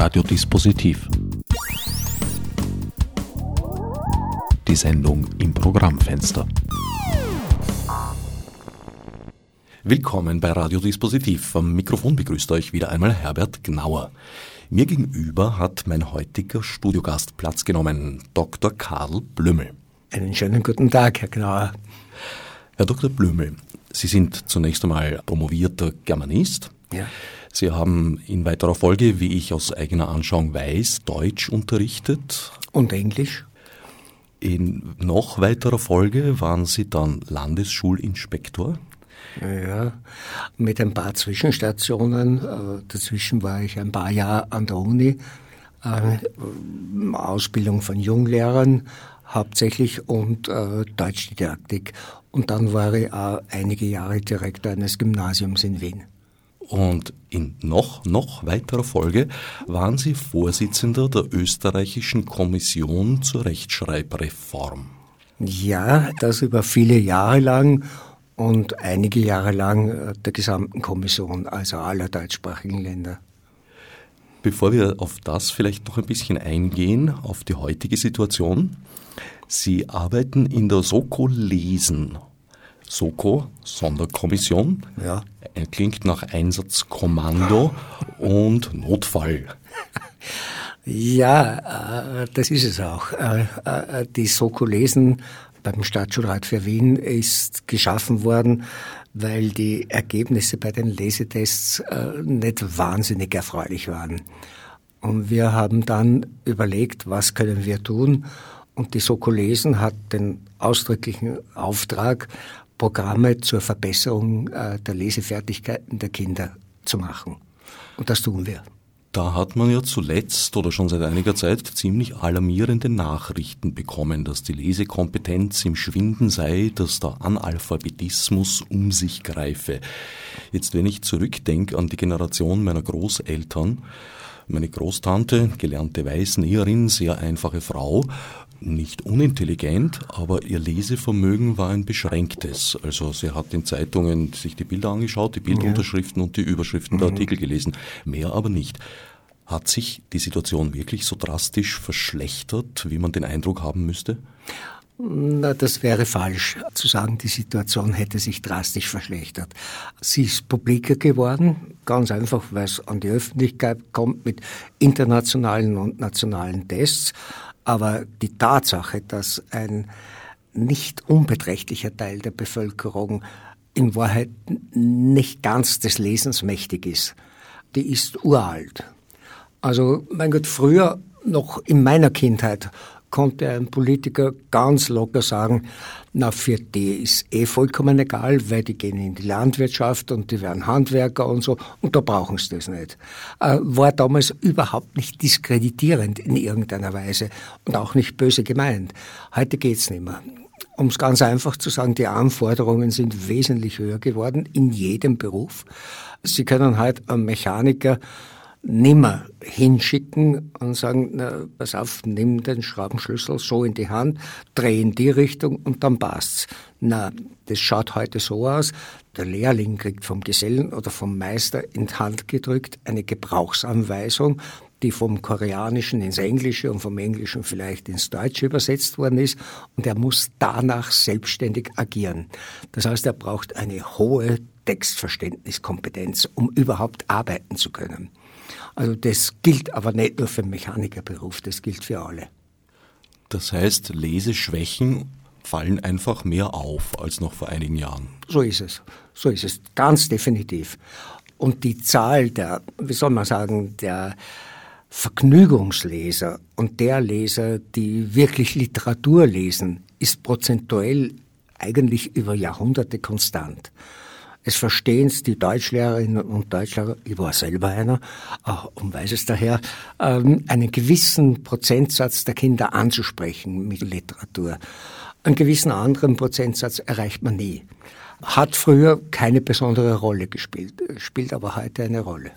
Radiodispositiv. Die Sendung im Programmfenster. Willkommen bei Radiodispositiv. Am Mikrofon begrüßt euch wieder einmal Herbert Gnauer. Mir gegenüber hat mein heutiger Studiogast Platz genommen, Dr. Karl Blümel. Einen schönen guten Tag, Herr Gnauer. Herr Dr. Blümel, Sie sind zunächst einmal promovierter Germanist. Ja. Sie haben in weiterer Folge, wie ich aus eigener Anschauung weiß, Deutsch unterrichtet. Und Englisch? In noch weiterer Folge waren Sie dann Landesschulinspektor. Ja, mit ein paar Zwischenstationen. Äh, dazwischen war ich ein paar Jahre an der Uni. Äh, Ausbildung von Junglehrern hauptsächlich und äh, Deutschdidaktik. Und dann war ich auch einige Jahre Direktor eines Gymnasiums in Wien. Und in noch, noch weiterer Folge waren Sie Vorsitzender der österreichischen Kommission zur Rechtschreibreform. Ja, das über viele Jahre lang und einige Jahre lang äh, der gesamten Kommission, also aller deutschsprachigen Länder. Bevor wir auf das vielleicht noch ein bisschen eingehen, auf die heutige Situation. Sie arbeiten in der Soko Lesen. Soko, Sonderkommission. Ja. Klingt nach Einsatzkommando und Notfall. Ja, äh, das ist es auch. Äh, äh, die Soko Lesen beim Staatsschulrat für Wien ist geschaffen worden, weil die Ergebnisse bei den Lesetests nicht wahnsinnig erfreulich waren. Und wir haben dann überlegt, was können wir tun? Und die Soko Lesen hat den ausdrücklichen Auftrag, Programme zur Verbesserung äh, der Lesefertigkeiten der Kinder zu machen. Und das tun wir. Da hat man ja zuletzt oder schon seit einiger Zeit ziemlich alarmierende Nachrichten bekommen, dass die Lesekompetenz im Schwinden sei, dass der Analphabetismus um sich greife. Jetzt, wenn ich zurückdenke an die Generation meiner Großeltern, meine Großtante, gelernte Weißnäherin, sehr einfache Frau, nicht unintelligent, aber ihr Lesevermögen war ein beschränktes. Also sie hat in Zeitungen sich die Bilder angeschaut, die Bildunterschriften und die Überschriften mhm. der Artikel gelesen, mehr aber nicht. Hat sich die Situation wirklich so drastisch verschlechtert, wie man den Eindruck haben müsste? Na, das wäre falsch zu sagen, die Situation hätte sich drastisch verschlechtert. Sie ist publiker geworden, ganz einfach, weil es an die Öffentlichkeit kommt mit internationalen und nationalen Tests. Aber die Tatsache, dass ein nicht unbeträchtlicher Teil der Bevölkerung in Wahrheit nicht ganz des Lesens mächtig ist, die ist uralt. Also, mein Gott, früher, noch in meiner Kindheit, konnte ein Politiker ganz locker sagen, na, für die ist eh vollkommen egal, weil die gehen in die Landwirtschaft und die werden Handwerker und so, und da brauchen sie das nicht. Äh, war damals überhaupt nicht diskreditierend in irgendeiner Weise und auch nicht böse gemeint. Heute geht's nicht mehr. Um es ganz einfach zu sagen, die Anforderungen sind wesentlich höher geworden in jedem Beruf. Sie können heute einen Mechaniker nimmer hinschicken und sagen, na, pass auf, nimm den Schraubenschlüssel so in die Hand, dreh in die Richtung und dann passt's. Na, das schaut heute so aus. Der Lehrling kriegt vom Gesellen oder vom Meister in die Hand gedrückt eine Gebrauchsanweisung, die vom Koreanischen ins Englische und vom Englischen vielleicht ins Deutsche übersetzt worden ist und er muss danach selbstständig agieren. Das heißt, er braucht eine hohe Textverständniskompetenz, um überhaupt arbeiten zu können. Also das gilt aber nicht nur für den Mechanikerberuf, das gilt für alle. Das heißt, Leseschwächen fallen einfach mehr auf als noch vor einigen Jahren. So ist es. So ist es. Ganz definitiv. Und die Zahl der, wie soll man sagen, der Vergnügungsleser und der Leser, die wirklich Literatur lesen, ist prozentuell eigentlich über Jahrhunderte konstant. Es verstehen es die Deutschlehrerinnen und Deutschlehrer, ich war selber einer und weiß es daher, ähm, einen gewissen Prozentsatz der Kinder anzusprechen mit Literatur. Einen gewissen anderen Prozentsatz erreicht man nie. Hat früher keine besondere Rolle gespielt, spielt aber heute eine Rolle.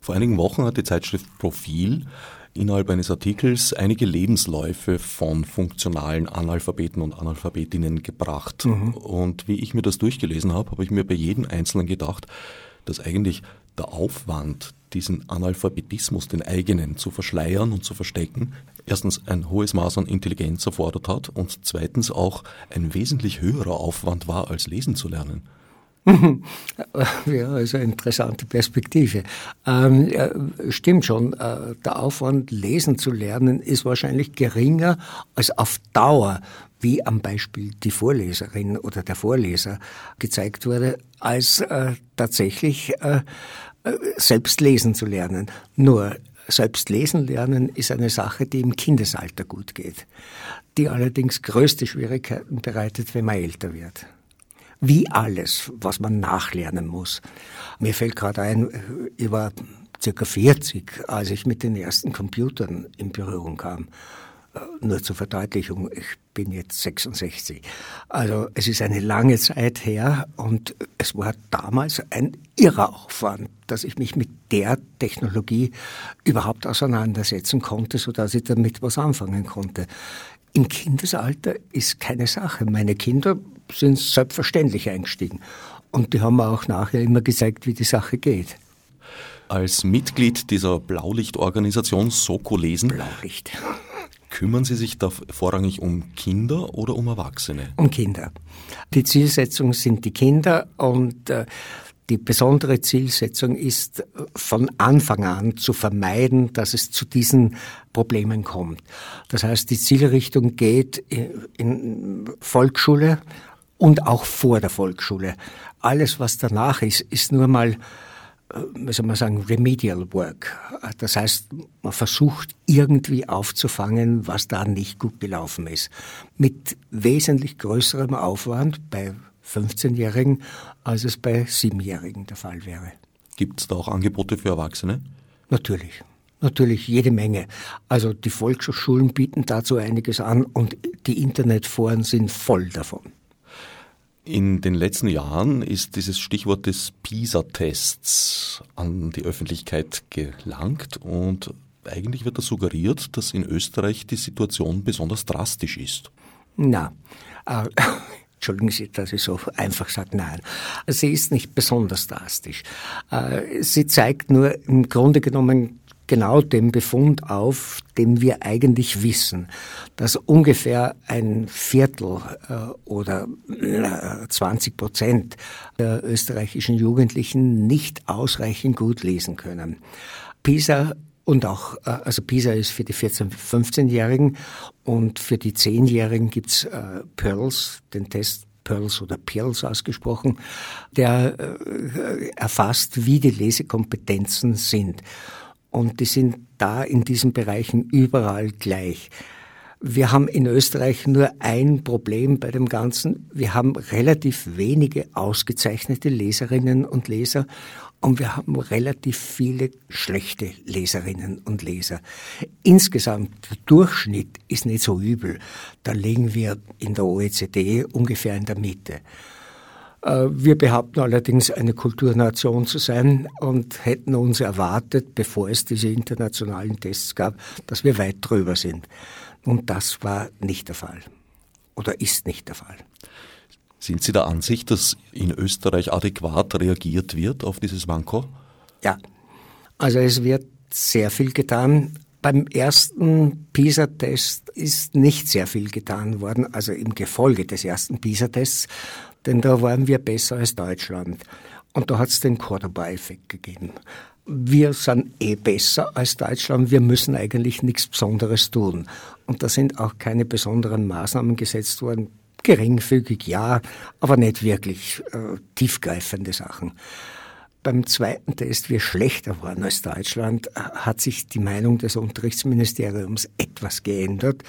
Vor einigen Wochen hat die Zeitschrift Profil innerhalb eines Artikels einige Lebensläufe von funktionalen Analphabeten und Analphabetinnen gebracht. Mhm. Und wie ich mir das durchgelesen habe, habe ich mir bei jedem Einzelnen gedacht, dass eigentlich der Aufwand, diesen Analphabetismus, den eigenen, zu verschleiern und zu verstecken, erstens ein hohes Maß an Intelligenz erfordert hat und zweitens auch ein wesentlich höherer Aufwand war, als lesen zu lernen. Ja, also interessante Perspektive. Ähm, ja, stimmt schon, äh, der Aufwand, lesen zu lernen, ist wahrscheinlich geringer als auf Dauer, wie am Beispiel die Vorleserin oder der Vorleser gezeigt wurde, als äh, tatsächlich äh, äh selbst lesen zu lernen. Nur selbst lesen lernen ist eine Sache, die im Kindesalter gut geht, die allerdings größte Schwierigkeiten bereitet, wenn man älter wird wie alles, was man nachlernen muss. Mir fällt gerade ein, ich war circa 40, als ich mit den ersten Computern in Berührung kam. Äh, nur zur Verdeutlichung, ich bin jetzt 66. Also es ist eine lange Zeit her und es war damals ein irrer Aufwand, dass ich mich mit der Technologie überhaupt auseinandersetzen konnte, sodass ich damit was anfangen konnte. Im Kindesalter ist keine Sache. Meine Kinder sind selbstverständlich eingestiegen. Und die haben mir auch nachher immer gezeigt, wie die Sache geht. Als Mitglied dieser Blaulichtorganisation Soko lesen. Blaulicht. Kümmern Sie sich da vorrangig um Kinder oder um Erwachsene? Um Kinder. Die Zielsetzung sind die Kinder und äh, die besondere Zielsetzung ist von Anfang an zu vermeiden, dass es zu diesen Problemen kommt. Das heißt, die Zielrichtung geht in Volksschule, und auch vor der Volksschule. Alles, was danach ist, ist nur mal, äh, wie soll man sagen, remedial work. Das heißt, man versucht irgendwie aufzufangen, was da nicht gut gelaufen ist. Mit wesentlich größerem Aufwand bei 15-Jährigen, als es bei 7-Jährigen der Fall wäre. Gibt es da auch Angebote für Erwachsene? Natürlich. Natürlich jede Menge. Also die Volksschulen bieten dazu einiges an und die Internetforen sind voll davon. In den letzten Jahren ist dieses Stichwort des PISA-Tests an die Öffentlichkeit gelangt und eigentlich wird da suggeriert, dass in Österreich die Situation besonders drastisch ist. Na, äh, Entschuldigen Sie, dass ich so einfach sage, nein. Sie ist nicht besonders drastisch. Äh, sie zeigt nur im Grunde genommen genau den Befund auf, den wir eigentlich wissen, dass ungefähr ein Viertel äh, oder 20 Prozent der österreichischen Jugendlichen nicht ausreichend gut lesen können. PISA und auch, äh, also PISA ist für die 14-, 15-Jährigen und für die 10-Jährigen gibt's äh, Pearls, den Test Pearls oder Pearls ausgesprochen, der äh, erfasst, wie die Lesekompetenzen sind. Und die sind da in diesen Bereichen überall gleich. Wir haben in Österreich nur ein Problem bei dem Ganzen. Wir haben relativ wenige ausgezeichnete Leserinnen und Leser und wir haben relativ viele schlechte Leserinnen und Leser. Insgesamt, der Durchschnitt ist nicht so übel. Da liegen wir in der OECD ungefähr in der Mitte. Äh, wir behaupten allerdings, eine Kulturnation zu sein und hätten uns erwartet, bevor es diese internationalen Tests gab, dass wir weit drüber sind. Und das war nicht der Fall. Oder ist nicht der Fall. Sind Sie der Ansicht, dass in Österreich adäquat reagiert wird auf dieses Manko? Ja. Also es wird sehr viel getan. Beim ersten PISA-Test ist nicht sehr viel getan worden, also im Gefolge des ersten PISA-Tests denn da waren wir besser als Deutschland. Und da hat es den Cordoba-Effekt gegeben. Wir sind eh besser als Deutschland, wir müssen eigentlich nichts Besonderes tun. Und da sind auch keine besonderen Maßnahmen gesetzt worden. Geringfügig ja, aber nicht wirklich äh, tiefgreifende Sachen. Beim zweiten Test, wir schlechter waren als Deutschland, äh, hat sich die Meinung des Unterrichtsministeriums etwas geändert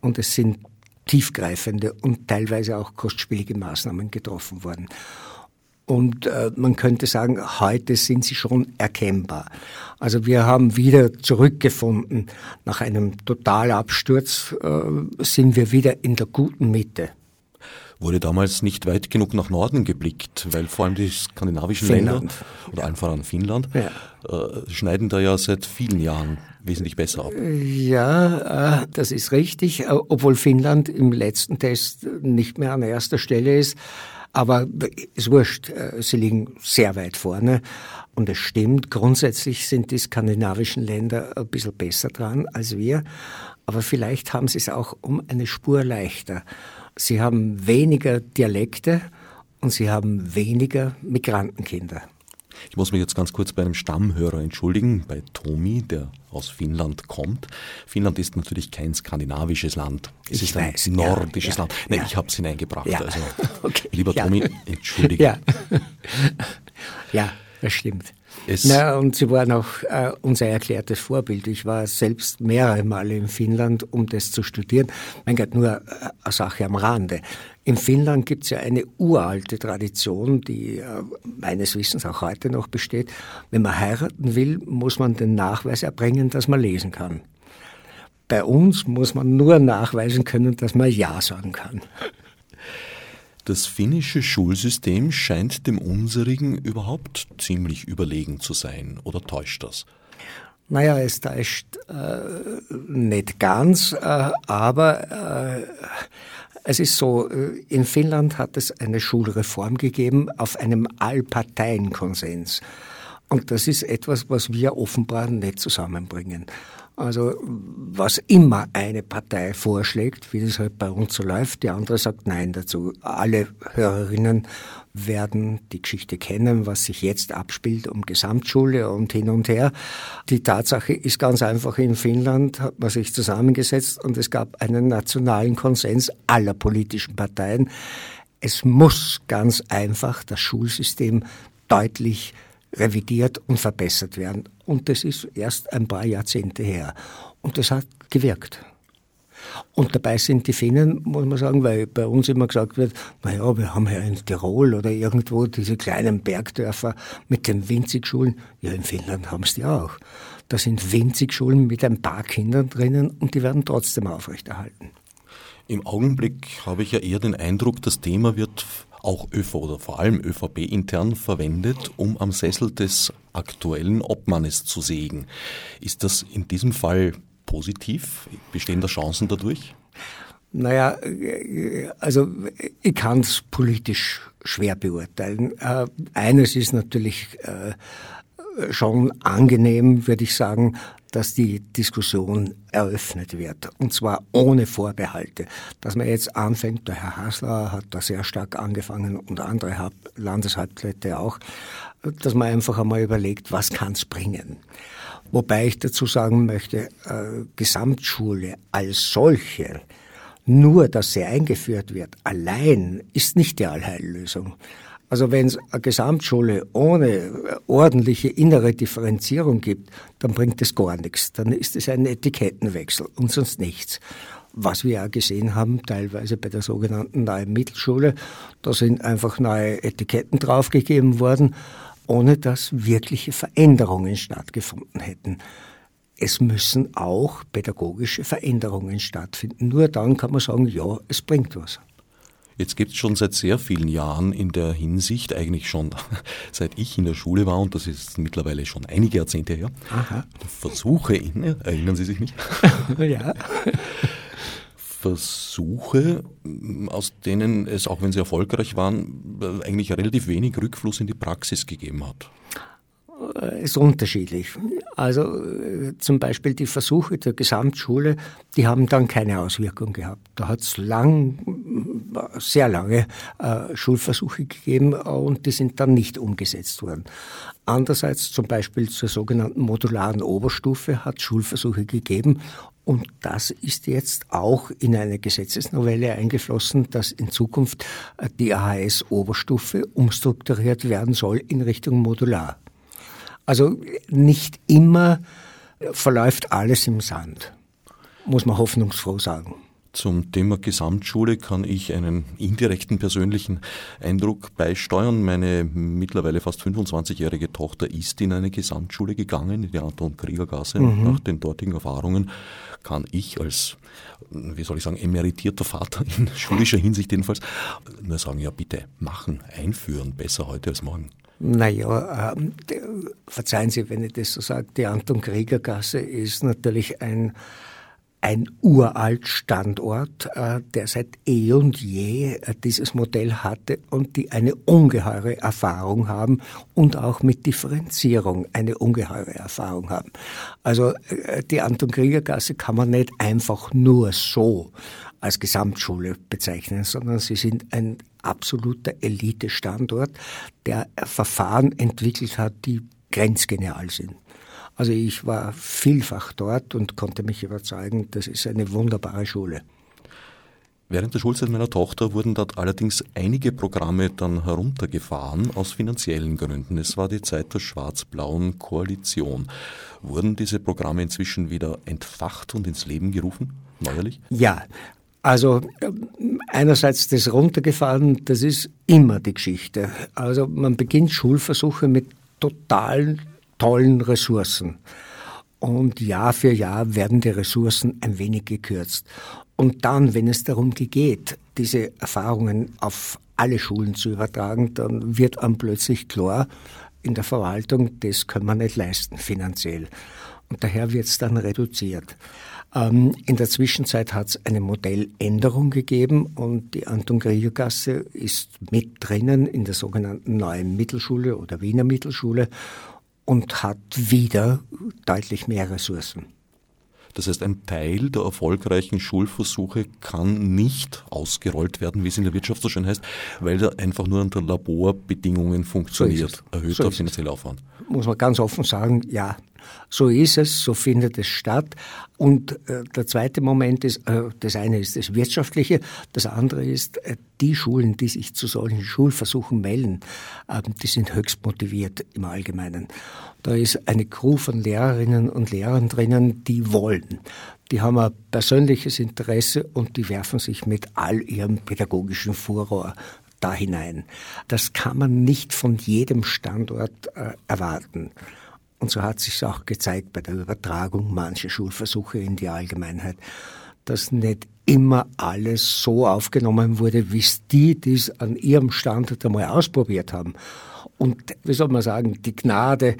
und es sind tiefgreifende und teilweise auch kostspielige Maßnahmen getroffen worden. Und äh, man könnte sagen, heute sind sie schon erkennbar. Also wir haben wieder zurückgefunden. Nach einem Totalabsturz äh, sind wir wieder in der guten Mitte. Wurde damals nicht weit genug nach Norden geblickt, weil vor allem die skandinavischen Finnland. Länder oder ja. einfach an Finnland ja. äh, schneiden da ja seit vielen Jahren wesentlich besser ab. Ja, äh, das ist richtig, äh, obwohl Finnland im letzten Test nicht mehr an erster Stelle ist. Aber es wurscht, äh, sie liegen sehr weit vorne. Und es stimmt, grundsätzlich sind die skandinavischen Länder ein bisschen besser dran als wir. Aber vielleicht haben sie es auch um eine Spur leichter. Sie haben weniger Dialekte und sie haben weniger Migrantenkinder. Ich muss mich jetzt ganz kurz bei einem Stammhörer entschuldigen, bei Tomi, der aus Finnland kommt. Finnland ist natürlich kein skandinavisches Land. Es ich ist ein weiß, nordisches ja, Land. Nein, ja. ich habe es hineingebracht. Ja. Also, okay, lieber Tomi, entschuldige. Ja. ja, das stimmt. Es Na, und Sie waren auch äh, unser erklärtes Vorbild. Ich war selbst mehrere Male in Finnland, um das zu studieren. Mein Gott, nur äh, eine Sache am Rande. In Finnland gibt es ja eine uralte Tradition, die äh, meines Wissens auch heute noch besteht. Wenn man heiraten will, muss man den Nachweis erbringen, dass man lesen kann. Bei uns muss man nur nachweisen können, dass man Ja sagen kann. Das finnische Schulsystem scheint dem unserigen überhaupt ziemlich überlegen zu sein, oder täuscht das? Naja, es täuscht äh, nicht ganz, äh, aber äh, es ist so, äh, in Finnland hat es eine Schulreform gegeben auf einem Allparteienkonsens. Und das ist etwas, was wir offenbar nicht zusammenbringen. Also was immer eine Partei vorschlägt, wie das halt bei uns so läuft, die andere sagt Nein dazu. Alle Hörerinnen werden die Geschichte kennen, was sich jetzt abspielt um Gesamtschule und hin und her. Die Tatsache ist ganz einfach, in Finnland hat man sich zusammengesetzt und es gab einen nationalen Konsens aller politischen Parteien. Es muss ganz einfach das Schulsystem deutlich revidiert und verbessert werden. Und das ist erst ein paar Jahrzehnte her. Und das hat gewirkt. Und dabei sind die Finnen, muss man sagen, weil bei uns immer gesagt wird, naja, wir haben ja in Tirol oder irgendwo diese kleinen Bergdörfer mit den Winzigschulen. Ja, in Finnland haben sie die auch. Da sind Winzigschulen mit ein paar Kindern drinnen und die werden trotzdem aufrechterhalten. Im Augenblick habe ich ja eher den Eindruck, das Thema wird auch ÖV oder vor allem ÖVP intern verwendet, um am Sessel des aktuellen Obmannes zu sägen. Ist das in diesem Fall positiv? Bestehen da Chancen dadurch? Naja, also ich kann es politisch schwer beurteilen. Äh, eines ist natürlich äh, schon angenehm, würde ich sagen, dass die Diskussion eröffnet wird. Und zwar ohne Vorbehalte. Dass man jetzt anfängt, der Herr Hasler hat da sehr stark angefangen und andere Landeshauptleute auch, dass man einfach einmal überlegt, was kann es bringen. Wobei ich dazu sagen möchte, äh, Gesamtschule als solche, nur dass sie eingeführt wird, allein ist nicht die Allheillösung. Also wenn es eine Gesamtschule ohne ordentliche innere Differenzierung gibt, dann bringt es gar nichts. Dann ist es ein Etikettenwechsel und sonst nichts. Was wir ja gesehen haben, teilweise bei der sogenannten neuen Mittelschule, da sind einfach neue Etiketten draufgegeben worden, ohne dass wirkliche Veränderungen stattgefunden hätten. Es müssen auch pädagogische Veränderungen stattfinden. Nur dann kann man sagen, ja, es bringt was. Jetzt gibt es schon seit sehr vielen Jahren in der Hinsicht, eigentlich schon seit ich in der Schule war, und das ist mittlerweile schon einige Jahrzehnte her, Aha. Versuche, in, erinnern Sie sich nicht? ja. Versuche, aus denen es, auch wenn sie erfolgreich waren, eigentlich relativ wenig Rückfluss in die Praxis gegeben hat. Äh, ist unterschiedlich. Also äh, zum Beispiel die Versuche der Gesamtschule, die haben dann keine Auswirkung gehabt. Da hat es lang, sehr lange äh, Schulversuche gegeben und die sind dann nicht umgesetzt worden. Andererseits zum Beispiel zur sogenannten modularen Oberstufe hat Schulversuche gegeben und das ist jetzt auch in eine Gesetzesnovelle eingeflossen, dass in Zukunft die AHS-Oberstufe umstrukturiert werden soll in Richtung Modular. Also nicht immer verläuft alles im Sand, muss man hoffnungsfroh sagen. Zum Thema Gesamtschule kann ich einen indirekten persönlichen Eindruck beisteuern. Meine mittlerweile fast 25-jährige Tochter ist in eine Gesamtschule gegangen, in die Anton-Krieger-Gasse. Mhm. Nach den dortigen Erfahrungen kann ich als, wie soll ich sagen, emeritierter Vater in schulischer Hinsicht jedenfalls nur sagen, ja bitte, machen, einführen, besser heute als morgen. Naja, äh, verzeihen Sie, wenn ich das so sage, die Anton-Krieger-Gasse ist natürlich ein ein uralt Standort, äh, der seit eh und je äh, dieses Modell hatte und die eine ungeheure Erfahrung haben und auch mit Differenzierung eine ungeheure Erfahrung haben. Also äh, die Anton Krieger Gasse kann man nicht einfach nur so als Gesamtschule bezeichnen, sondern sie sind ein absoluter Elite-Standort, der Verfahren entwickelt hat, die grenzgenial sind. Also ich war vielfach dort und konnte mich überzeugen, das ist eine wunderbare Schule. Während der Schulzeit meiner Tochter wurden dort allerdings einige Programme dann heruntergefahren aus finanziellen Gründen. Es war die Zeit der schwarz-blauen Koalition. Wurden diese Programme inzwischen wieder entfacht und ins Leben gerufen, neuerlich? Ja, also einerseits das runtergefahren, das ist immer die Geschichte. Also man beginnt Schulversuche mit totalen tollen Ressourcen. Und Jahr für Jahr werden die Ressourcen ein wenig gekürzt. Und dann, wenn es darum geht, diese Erfahrungen auf alle Schulen zu übertragen, dann wird einem plötzlich klar, in der Verwaltung, das können wir nicht leisten finanziell. Und daher wird es dann reduziert. Ähm, in der Zwischenzeit hat es eine Modelländerung gegeben und die Anton Krieger Gasse ist mit drinnen in der sogenannten neuen Mittelschule oder Wiener Mittelschule und hat wieder deutlich mehr Ressourcen. Das heißt, ein Teil der erfolgreichen Schulversuche kann nicht ausgerollt werden, wie es in der Wirtschaft so schön heißt, weil er einfach nur unter Laborbedingungen funktioniert. So Erhöhter so finanzieller Aufwand. Muss man ganz offen sagen, ja, so ist es, so findet es statt. Und äh, der zweite Moment ist, äh, das eine ist das Wirtschaftliche, das andere ist, äh, die Schulen, die sich zu solchen Schulversuchen melden, ähm, die sind höchst motiviert im Allgemeinen. Da ist eine Crew von Lehrerinnen und Lehrern drinnen, die wollen. Die haben ein persönliches Interesse und die werfen sich mit all ihrem pädagogischen Furor da hinein. Das kann man nicht von jedem Standort äh, erwarten. Und so hat sich auch gezeigt bei der Übertragung mancher Schulversuche in die Allgemeinheit, dass nicht immer alles so aufgenommen wurde, wie es die, die es an ihrem Standort einmal ausprobiert haben. Und wie soll man sagen, die Gnade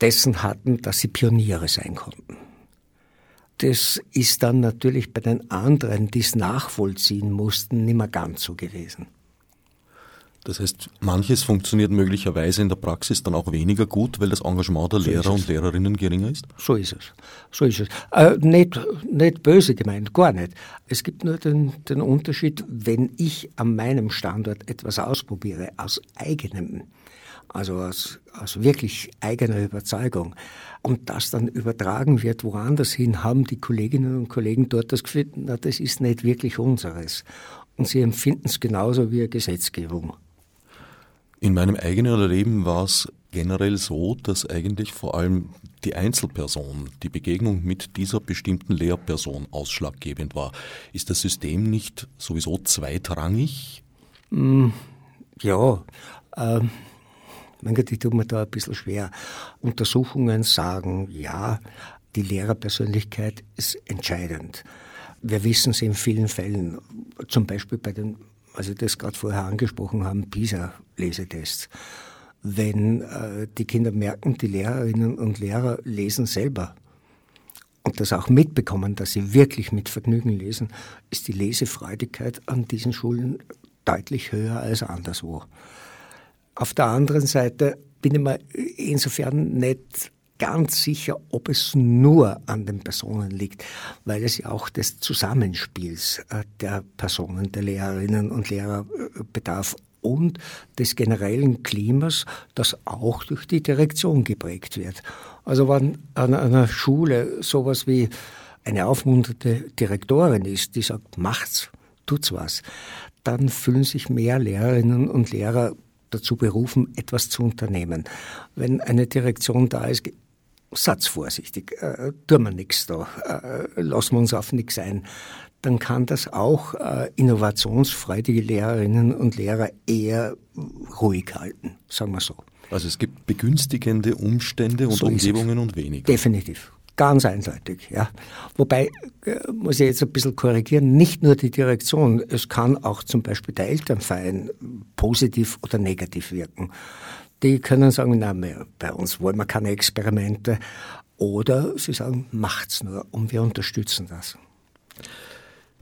dessen hatten, dass sie Pioniere sein konnten. Das ist dann natürlich bei den anderen, die es nachvollziehen mussten, nicht mehr ganz so gewesen. Das heißt, manches funktioniert möglicherweise in der Praxis dann auch weniger gut, weil das Engagement der so Lehrer und Lehrerinnen geringer ist? So ist es. So ist es. Äh, nicht, nicht böse gemeint, gar nicht. Es gibt nur den, den Unterschied, wenn ich an meinem Standort etwas ausprobiere, aus eigenem, also aus, aus wirklich eigener Überzeugung, und das dann übertragen wird woanders hin, haben die Kolleginnen und Kollegen dort das Gefühl, na, das ist nicht wirklich unseres. Und sie empfinden es genauso wie eine Gesetzgebung. In meinem eigenen Erleben war es generell so, dass eigentlich vor allem die Einzelperson, die Begegnung mit dieser bestimmten Lehrperson ausschlaggebend war. Ist das System nicht sowieso zweitrangig? Mm, ja, ähm, ich tue mir da ein bisschen schwer. Untersuchungen sagen, ja, die Lehrerpersönlichkeit ist entscheidend. Wir wissen es in vielen Fällen, zum Beispiel bei den also das gerade vorher angesprochen haben, PISA-Lesetests. Wenn äh, die Kinder merken, die Lehrerinnen und Lehrer lesen selber und das auch mitbekommen, dass sie wirklich mit Vergnügen lesen, ist die Lesefreudigkeit an diesen Schulen deutlich höher als anderswo. Auf der anderen Seite bin ich mir insofern nicht ganz sicher, ob es nur an den Personen liegt, weil es ja auch des Zusammenspiels äh, der Personen, der Lehrerinnen und Lehrer äh, bedarf und des generellen Klimas, das auch durch die Direktion geprägt wird. Also wenn an einer Schule sowas wie eine aufmunternde Direktorin ist, die sagt, macht's, tut's was, dann fühlen sich mehr Lehrerinnen und Lehrer dazu berufen, etwas zu unternehmen. Wenn eine Direktion da ist, Satz vorsichtig, äh, tun wir nichts da, äh, lassen wir uns auf nichts ein, dann kann das auch äh, innovationsfreudige Lehrerinnen und Lehrer eher ruhig halten, sagen wir so. Also es gibt begünstigende Umstände und so Umgebungen und weniger. Definitiv. Ganz eindeutig, ja. Wobei, äh, muss ich jetzt ein bisschen korrigieren, nicht nur die Direktion, es kann auch zum Beispiel der Elternverein positiv oder negativ wirken die können sagen, na, bei uns wollen wir keine Experimente. Oder sie sagen, macht's nur und wir unterstützen das.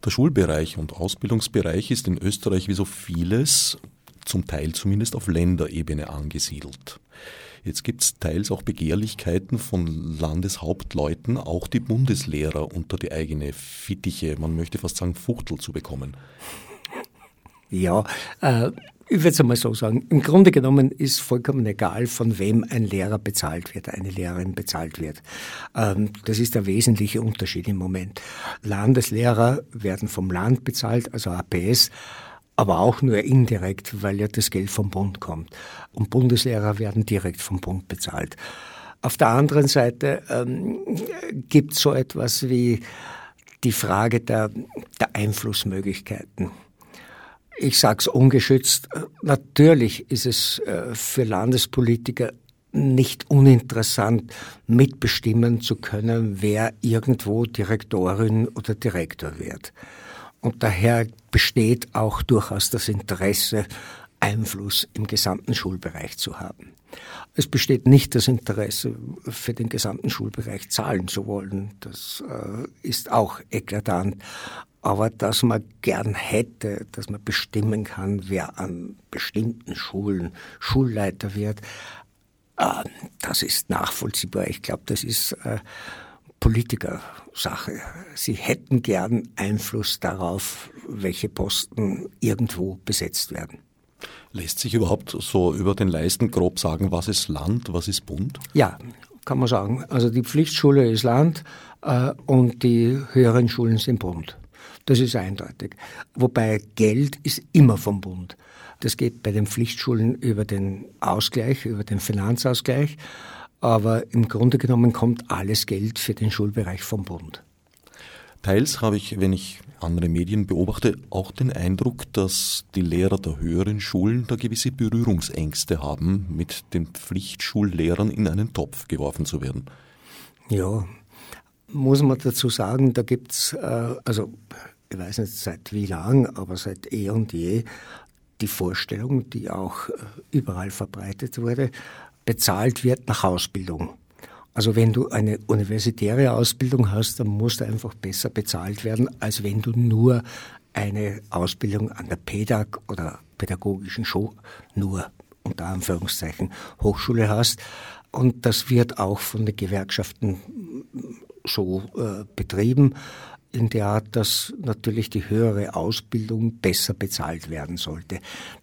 Der Schulbereich und Ausbildungsbereich ist in Österreich wie so vieles, zum Teil zumindest auf Länderebene angesiedelt. Jetzt gibt es teils auch Begehrlichkeiten von Landeshauptleuten, auch die Bundeslehrer unter die eigene Fittiche, man möchte fast sagen Fuchtel zu bekommen. Ja, äh, ich würde es einmal so sagen. Im Grunde genommen ist vollkommen egal, von wem ein Lehrer bezahlt wird, eine Lehrerin bezahlt wird. Ähm, das ist der wesentliche Unterschied im Moment. Landeslehrer werden vom Land bezahlt, also APS aber auch nur indirekt, weil ja das Geld vom Bund kommt. Und Bundeslehrer werden direkt vom Bund bezahlt. Auf der anderen Seite ähm, gibt es so etwas wie die Frage der, der Einflussmöglichkeiten. Ich sage es ungeschützt, natürlich ist es äh, für Landespolitiker nicht uninteressant, mitbestimmen zu können, wer irgendwo Direktorin oder Direktor wird. Und daher besteht auch durchaus das Interesse, Einfluss im gesamten Schulbereich zu haben. Es besteht nicht das Interesse, für den gesamten Schulbereich zahlen zu wollen. Das äh, ist auch eklatant. Aber dass man gern hätte, dass man bestimmen kann, wer an bestimmten Schulen Schulleiter wird, äh, das ist nachvollziehbar. Ich glaube, das ist äh, Politikersache. Sie hätten gern Einfluss darauf, welche Posten irgendwo besetzt werden. Lässt sich überhaupt so über den Leisten grob sagen, was ist Land, was ist Bund? Ja, kann man sagen. Also die Pflichtschule ist Land äh, und die höheren Schulen sind Bund. Das ist eindeutig. Wobei Geld ist immer vom Bund. Das geht bei den Pflichtschulen über den Ausgleich, über den Finanzausgleich aber im Grunde genommen kommt alles Geld für den Schulbereich vom Bund. Teils habe ich, wenn ich andere Medien beobachte, auch den Eindruck, dass die Lehrer der höheren Schulen da gewisse Berührungsängste haben, mit den Pflichtschullehrern in einen Topf geworfen zu werden. Ja, muss man dazu sagen, da gibt's äh, also ich weiß nicht seit wie lang, aber seit eh und je die Vorstellung, die auch äh, überall verbreitet wurde, bezahlt wird nach Ausbildung. Also wenn du eine universitäre Ausbildung hast, dann musst du einfach besser bezahlt werden, als wenn du nur eine Ausbildung an der PEDAG oder pädagogischen Show, nur unter Anführungszeichen Hochschule hast. Und das wird auch von den Gewerkschaften so äh, betrieben, in der Art, dass natürlich die höhere Ausbildung besser bezahlt werden sollte.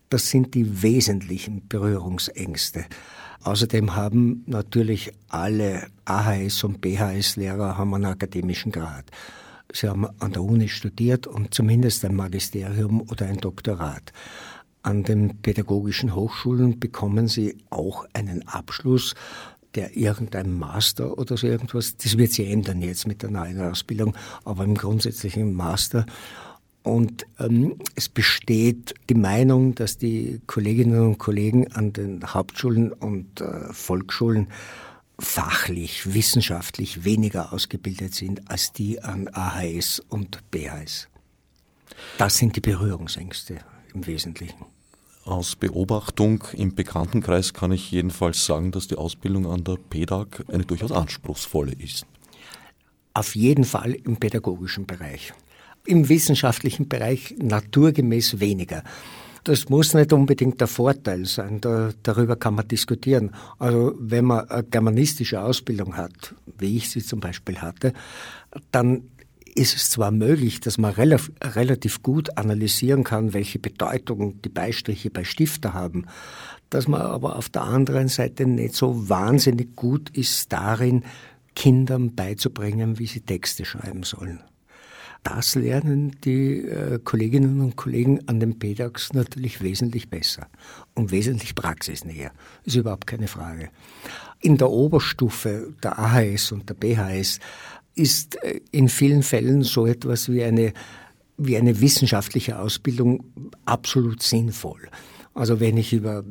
Das sind die wesentlichen Berührungsängste. Außerdem haben natürlich alle AHS und BHS-Lehrer einen akademischen Grad. Sie haben an der Uni studiert und zumindest ein Magisterium oder ein Doktorat. An den pädagogischen Hochschulen bekommen sie auch einen Abschluss, der irgendein Master oder so irgendwas, das wird sich ändern jetzt mit der neuen Ausbildung, aber im grundsätzlichen Master. Und ähm, es besteht die Meinung, dass die Kolleginnen und Kollegen an den Hauptschulen und äh, Volksschulen fachlich, wissenschaftlich weniger ausgebildet sind als die an AHS und BHS. Das sind die Berührungsängste im Wesentlichen. Aus Beobachtung im Bekanntenkreis kann ich jedenfalls sagen, dass die Ausbildung an der PEDAG eine durchaus anspruchsvolle ist. Auf jeden Fall im pädagogischen Bereich im wissenschaftlichen Bereich naturgemäß weniger. Das muss nicht unbedingt der Vorteil sein, da, darüber kann man diskutieren. Also wenn man eine germanistische Ausbildung hat, wie ich sie zum Beispiel hatte, dann ist es zwar möglich, dass man relativ, relativ gut analysieren kann, welche Bedeutung die Beistriche bei Stifter haben, dass man aber auf der anderen Seite nicht so wahnsinnig gut ist darin, Kindern beizubringen, wie sie Texte schreiben sollen. Das lernen die äh, Kolleginnen und Kollegen an den PEDAX natürlich wesentlich besser und wesentlich praxisnäher. Ist überhaupt keine Frage. In der Oberstufe der AHS und der BHS ist äh, in vielen Fällen so etwas wie eine, wie eine wissenschaftliche Ausbildung absolut sinnvoll. Also wenn ich über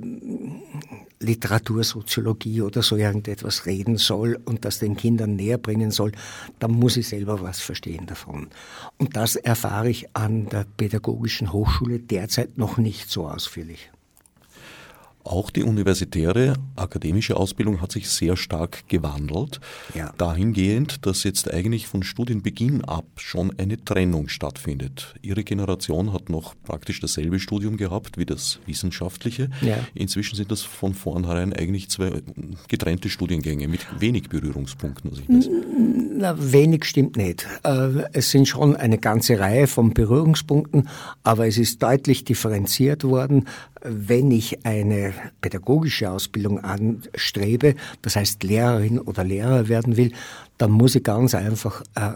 Literatursoziologie oder so irgendetwas reden soll und das den Kindern näher bringen soll, dann muss ich selber was verstehen davon. Und das erfahre ich an der Pädagogischen Hochschule derzeit noch nicht so ausführlich. Auch die universitäre akademische Ausbildung hat sich sehr stark gewandelt. Ja. Dahingehend, dass jetzt eigentlich von Studienbeginn ab schon eine Trennung stattfindet. Ihre Generation hat noch praktisch dasselbe Studium gehabt wie das wissenschaftliche. Ja. Inzwischen sind das von vornherein eigentlich zwei getrennte Studiengänge mit wenig Berührungspunkten. Na, wenig stimmt nicht. Äh, es sind schon eine ganze Reihe von Berührungspunkten, aber es ist deutlich differenziert worden wenn ich eine pädagogische Ausbildung anstrebe, das heißt Lehrerin oder Lehrer werden will, dann muss ich ganz einfach äh,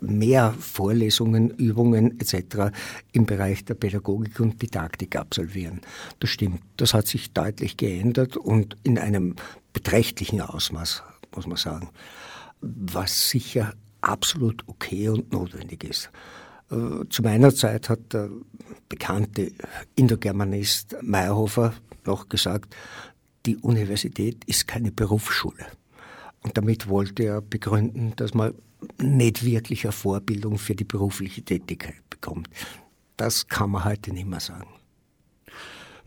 mehr Vorlesungen, Übungen etc. im Bereich der Pädagogik und Didaktik absolvieren. Das stimmt, das hat sich deutlich geändert und in einem beträchtlichen Ausmaß, muss man sagen, was sicher absolut okay und notwendig ist. Äh, zu meiner Zeit hat der bekannte Indogermanist Meyerhofer noch gesagt, die Universität ist keine Berufsschule. Und damit wollte er begründen, dass man nicht wirklich eine Vorbildung für die berufliche Tätigkeit bekommt. Das kann man heute nicht mehr sagen.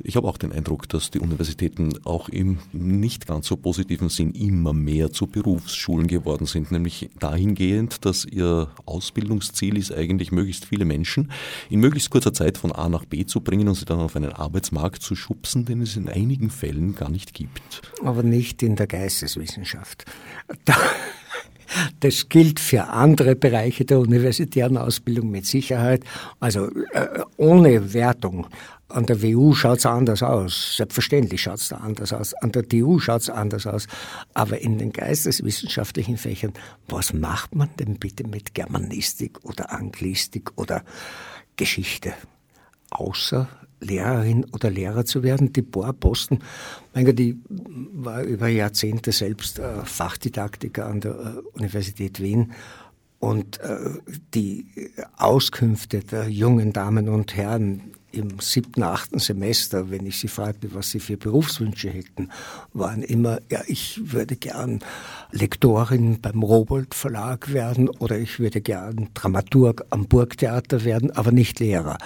Ich habe auch den Eindruck, dass die Universitäten auch im nicht ganz so positiven Sinn immer mehr zu Berufsschulen geworden sind, nämlich dahingehend, dass ihr Ausbildungsziel ist eigentlich möglichst viele Menschen in möglichst kurzer Zeit von A nach B zu bringen und sie dann auf einen Arbeitsmarkt zu schubsen, den es in einigen Fällen gar nicht gibt. Aber nicht in der Geisteswissenschaft. Da das gilt für andere Bereiche der universitären Ausbildung mit Sicherheit. Also äh, ohne Wertung. An der WU schaut's anders aus. Selbstverständlich schaut's da anders aus. An der TU schaut's anders aus. Aber in den geisteswissenschaftlichen Fächern, was macht man denn bitte mit Germanistik oder Anglistik oder Geschichte? Außer Lehrerin oder Lehrer zu werden. Die Bohrposten, mein Gott, die war über Jahrzehnte selbst äh, Fachdidaktiker an der äh, Universität Wien und äh, die Auskünfte der jungen Damen und Herren im siebten, achten Semester, wenn ich sie fragte, was sie für Berufswünsche hätten, waren immer, ja, ich würde gern Lektorin beim Robold Verlag werden oder ich würde gern Dramaturg am Burgtheater werden, aber nicht Lehrer.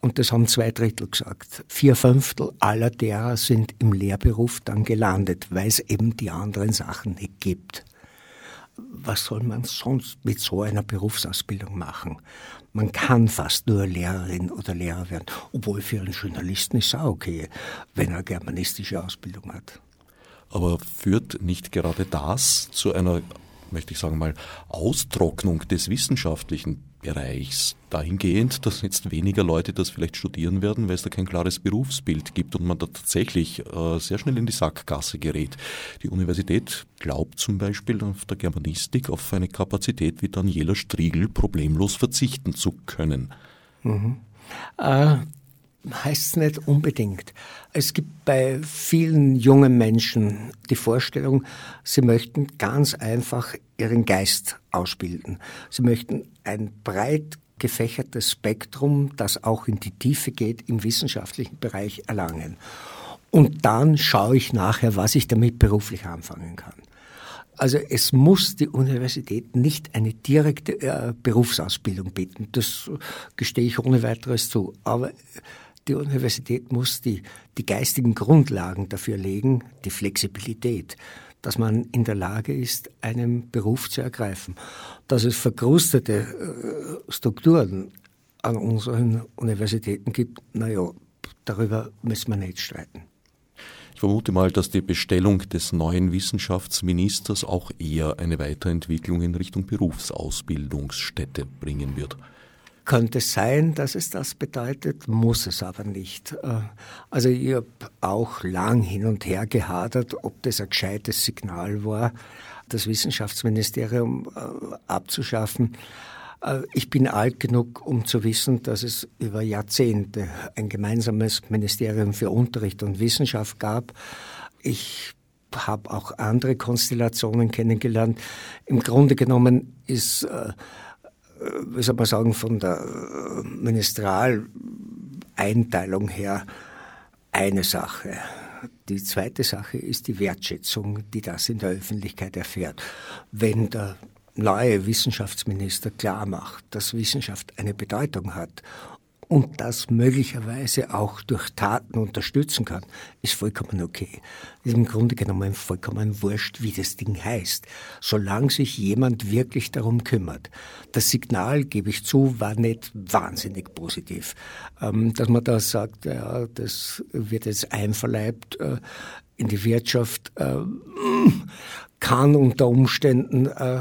Und das haben zwei Drittel gesagt. Vier Fünftel aller derer sind im Lehrberuf dann gelandet, weil es eben die anderen Sachen nicht gibt. Was soll man sonst mit so einer Berufsausbildung machen? Man kann fast nur Lehrerin oder Lehrer werden, obwohl für einen Journalisten ist es auch okay, wenn er germanistische Ausbildung hat. Aber führt nicht gerade das zu einer möchte ich sagen mal, Austrocknung des wissenschaftlichen Bereichs dahingehend, dass jetzt weniger Leute das vielleicht studieren werden, weil es da kein klares Berufsbild gibt und man da tatsächlich äh, sehr schnell in die Sackgasse gerät. Die Universität glaubt zum Beispiel auf der Germanistik auf eine Kapazität wie Daniela Striegel problemlos verzichten zu können. Mhm. Äh, heißt es nicht unbedingt. Es gibt bei vielen jungen Menschen die Vorstellung, sie möchten ganz einfach ihren Geist ausbilden. Sie möchten ein breit gefächertes Spektrum, das auch in die Tiefe geht, im wissenschaftlichen Bereich erlangen. Und dann schaue ich nachher, was ich damit beruflich anfangen kann. Also es muss die Universität nicht eine direkte äh, Berufsausbildung bieten. Das gestehe ich ohne weiteres zu. Aber die Universität muss die, die geistigen Grundlagen dafür legen, die Flexibilität, dass man in der Lage ist, einen Beruf zu ergreifen. Dass es verkrustete äh, Strukturen an unseren Universitäten gibt, naja, darüber müssen wir nicht streiten. Ich vermute mal, dass die Bestellung des neuen Wissenschaftsministers auch eher eine Weiterentwicklung in Richtung Berufsausbildungsstätte bringen wird. Könnte sein, dass es das bedeutet, muss es aber nicht. Äh, also ich habe auch lang hin und her gehadert, ob das ein gescheites Signal war, das Wissenschaftsministerium äh, abzuschaffen. Äh, ich bin alt genug, um zu wissen, dass es über Jahrzehnte ein gemeinsames Ministerium für Unterricht und Wissenschaft gab. Ich habe auch andere Konstellationen kennengelernt. Im Grunde genommen ist wie soll man sagen, von der äh, Ministraleinteilung her eine Sache. Die zweite Sache ist die Wertschätzung, die das in der Öffentlichkeit erfährt. Wenn der neue Wissenschaftsminister klar macht, dass Wissenschaft eine Bedeutung hat und das möglicherweise auch durch Taten unterstützen kann, ist vollkommen okay. Ist im Grunde genommen vollkommen wurscht, wie das Ding heißt, solange sich jemand wirklich darum kümmert. Das Signal, gebe ich zu, war nicht wahnsinnig positiv. Ähm, dass man da sagt, ja, das wird jetzt einverleibt äh, in die Wirtschaft, äh, kann unter Umständen äh,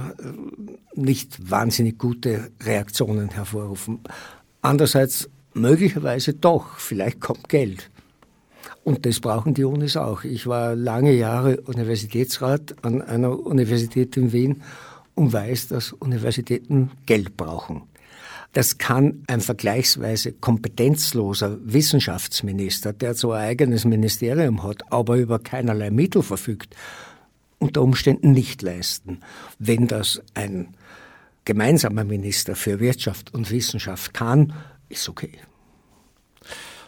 nicht wahnsinnig gute Reaktionen hervorrufen. Andererseits möglicherweise doch, vielleicht kommt Geld. Und das brauchen die Unis auch. Ich war lange Jahre Universitätsrat an einer Universität in Wien und weiß, dass Universitäten Geld brauchen. Das kann ein vergleichsweise kompetenzloser Wissenschaftsminister, der zwar ein eigenes Ministerium hat, aber über keinerlei Mittel verfügt, unter Umständen nicht leisten. Wenn das ein gemeinsamer Minister für Wirtschaft und Wissenschaft kann, ist okay.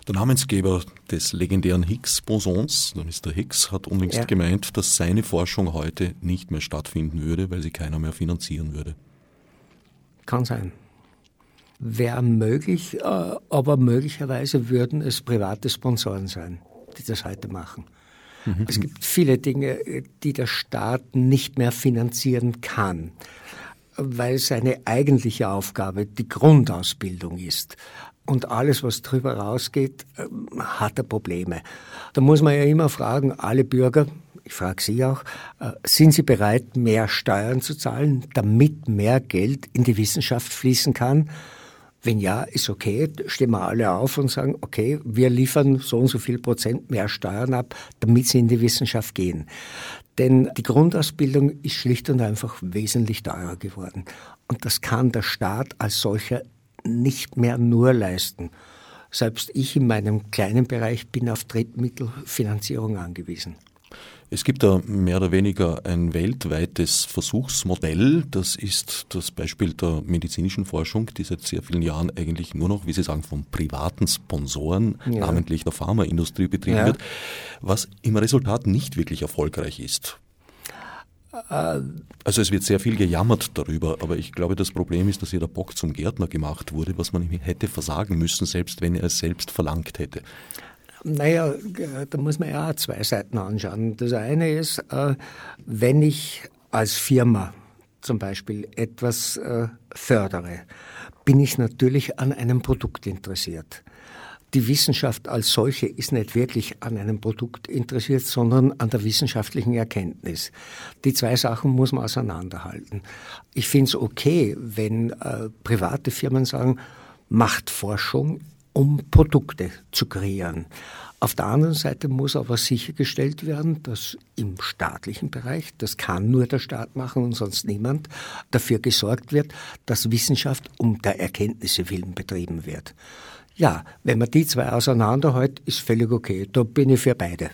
Der Namensgeber des legendären Higgs-Bosons, der Mr. Higgs, hat unlängst ja. gemeint, dass seine Forschung heute nicht mehr stattfinden würde, weil sie keiner mehr finanzieren würde. Kann sein. Wäre möglich, äh, aber möglicherweise würden es private Sponsoren sein, die das heute machen. Mhm. Es gibt viele Dinge, die der Staat nicht mehr finanzieren kann weil seine eigentliche Aufgabe die Grundausbildung ist. Und alles, was drüber rausgeht, ähm, hat er Probleme. Da muss man ja immer fragen, alle Bürger, ich frage Sie auch, äh, sind Sie bereit, mehr Steuern zu zahlen, damit mehr Geld in die Wissenschaft fließen kann? Wenn ja, ist okay, stehen wir alle auf und sagen, okay, wir liefern so und so viel Prozent mehr Steuern ab, damit sie in die Wissenschaft gehen. Denn die Grundausbildung ist schlicht und einfach wesentlich teurer geworden. Und das kann der Staat als solcher nicht mehr nur leisten. Selbst ich in meinem kleinen Bereich bin auf Drittmittelfinanzierung angewiesen. Es gibt da mehr oder weniger ein weltweites Versuchsmodell. Das ist das Beispiel der medizinischen Forschung, die seit sehr vielen Jahren eigentlich nur noch, wie Sie sagen, von privaten Sponsoren, ja. namentlich der Pharmaindustrie betrieben ja. wird, was im Resultat nicht wirklich erfolgreich ist. Äh, also es wird sehr viel gejammert darüber, aber ich glaube, das Problem ist, dass hier der Bock zum Gärtner gemacht wurde, was man hätte versagen müssen, selbst wenn er es selbst verlangt hätte. Naja, da muss man ja auch zwei Seiten anschauen. Das eine ist, äh, wenn ich als Firma zum Beispiel etwas äh, fördere, bin ich natürlich an einem Produkt interessiert. Die Wissenschaft als solche ist nicht wirklich an einem Produkt interessiert, sondern an der wissenschaftlichen Erkenntnis. Die zwei Sachen muss man auseinanderhalten. Ich finde es okay, wenn äh, private Firmen sagen, macht Forschung um Produkte zu kreieren. Auf der anderen Seite muss aber sichergestellt werden, dass im staatlichen Bereich, das kann nur der Staat machen und sonst niemand, dafür gesorgt wird, dass Wissenschaft um der Erkenntnisse willen betrieben wird. Ja, wenn man die zwei auseinanderhält, ist völlig okay. Da bin ich für beide.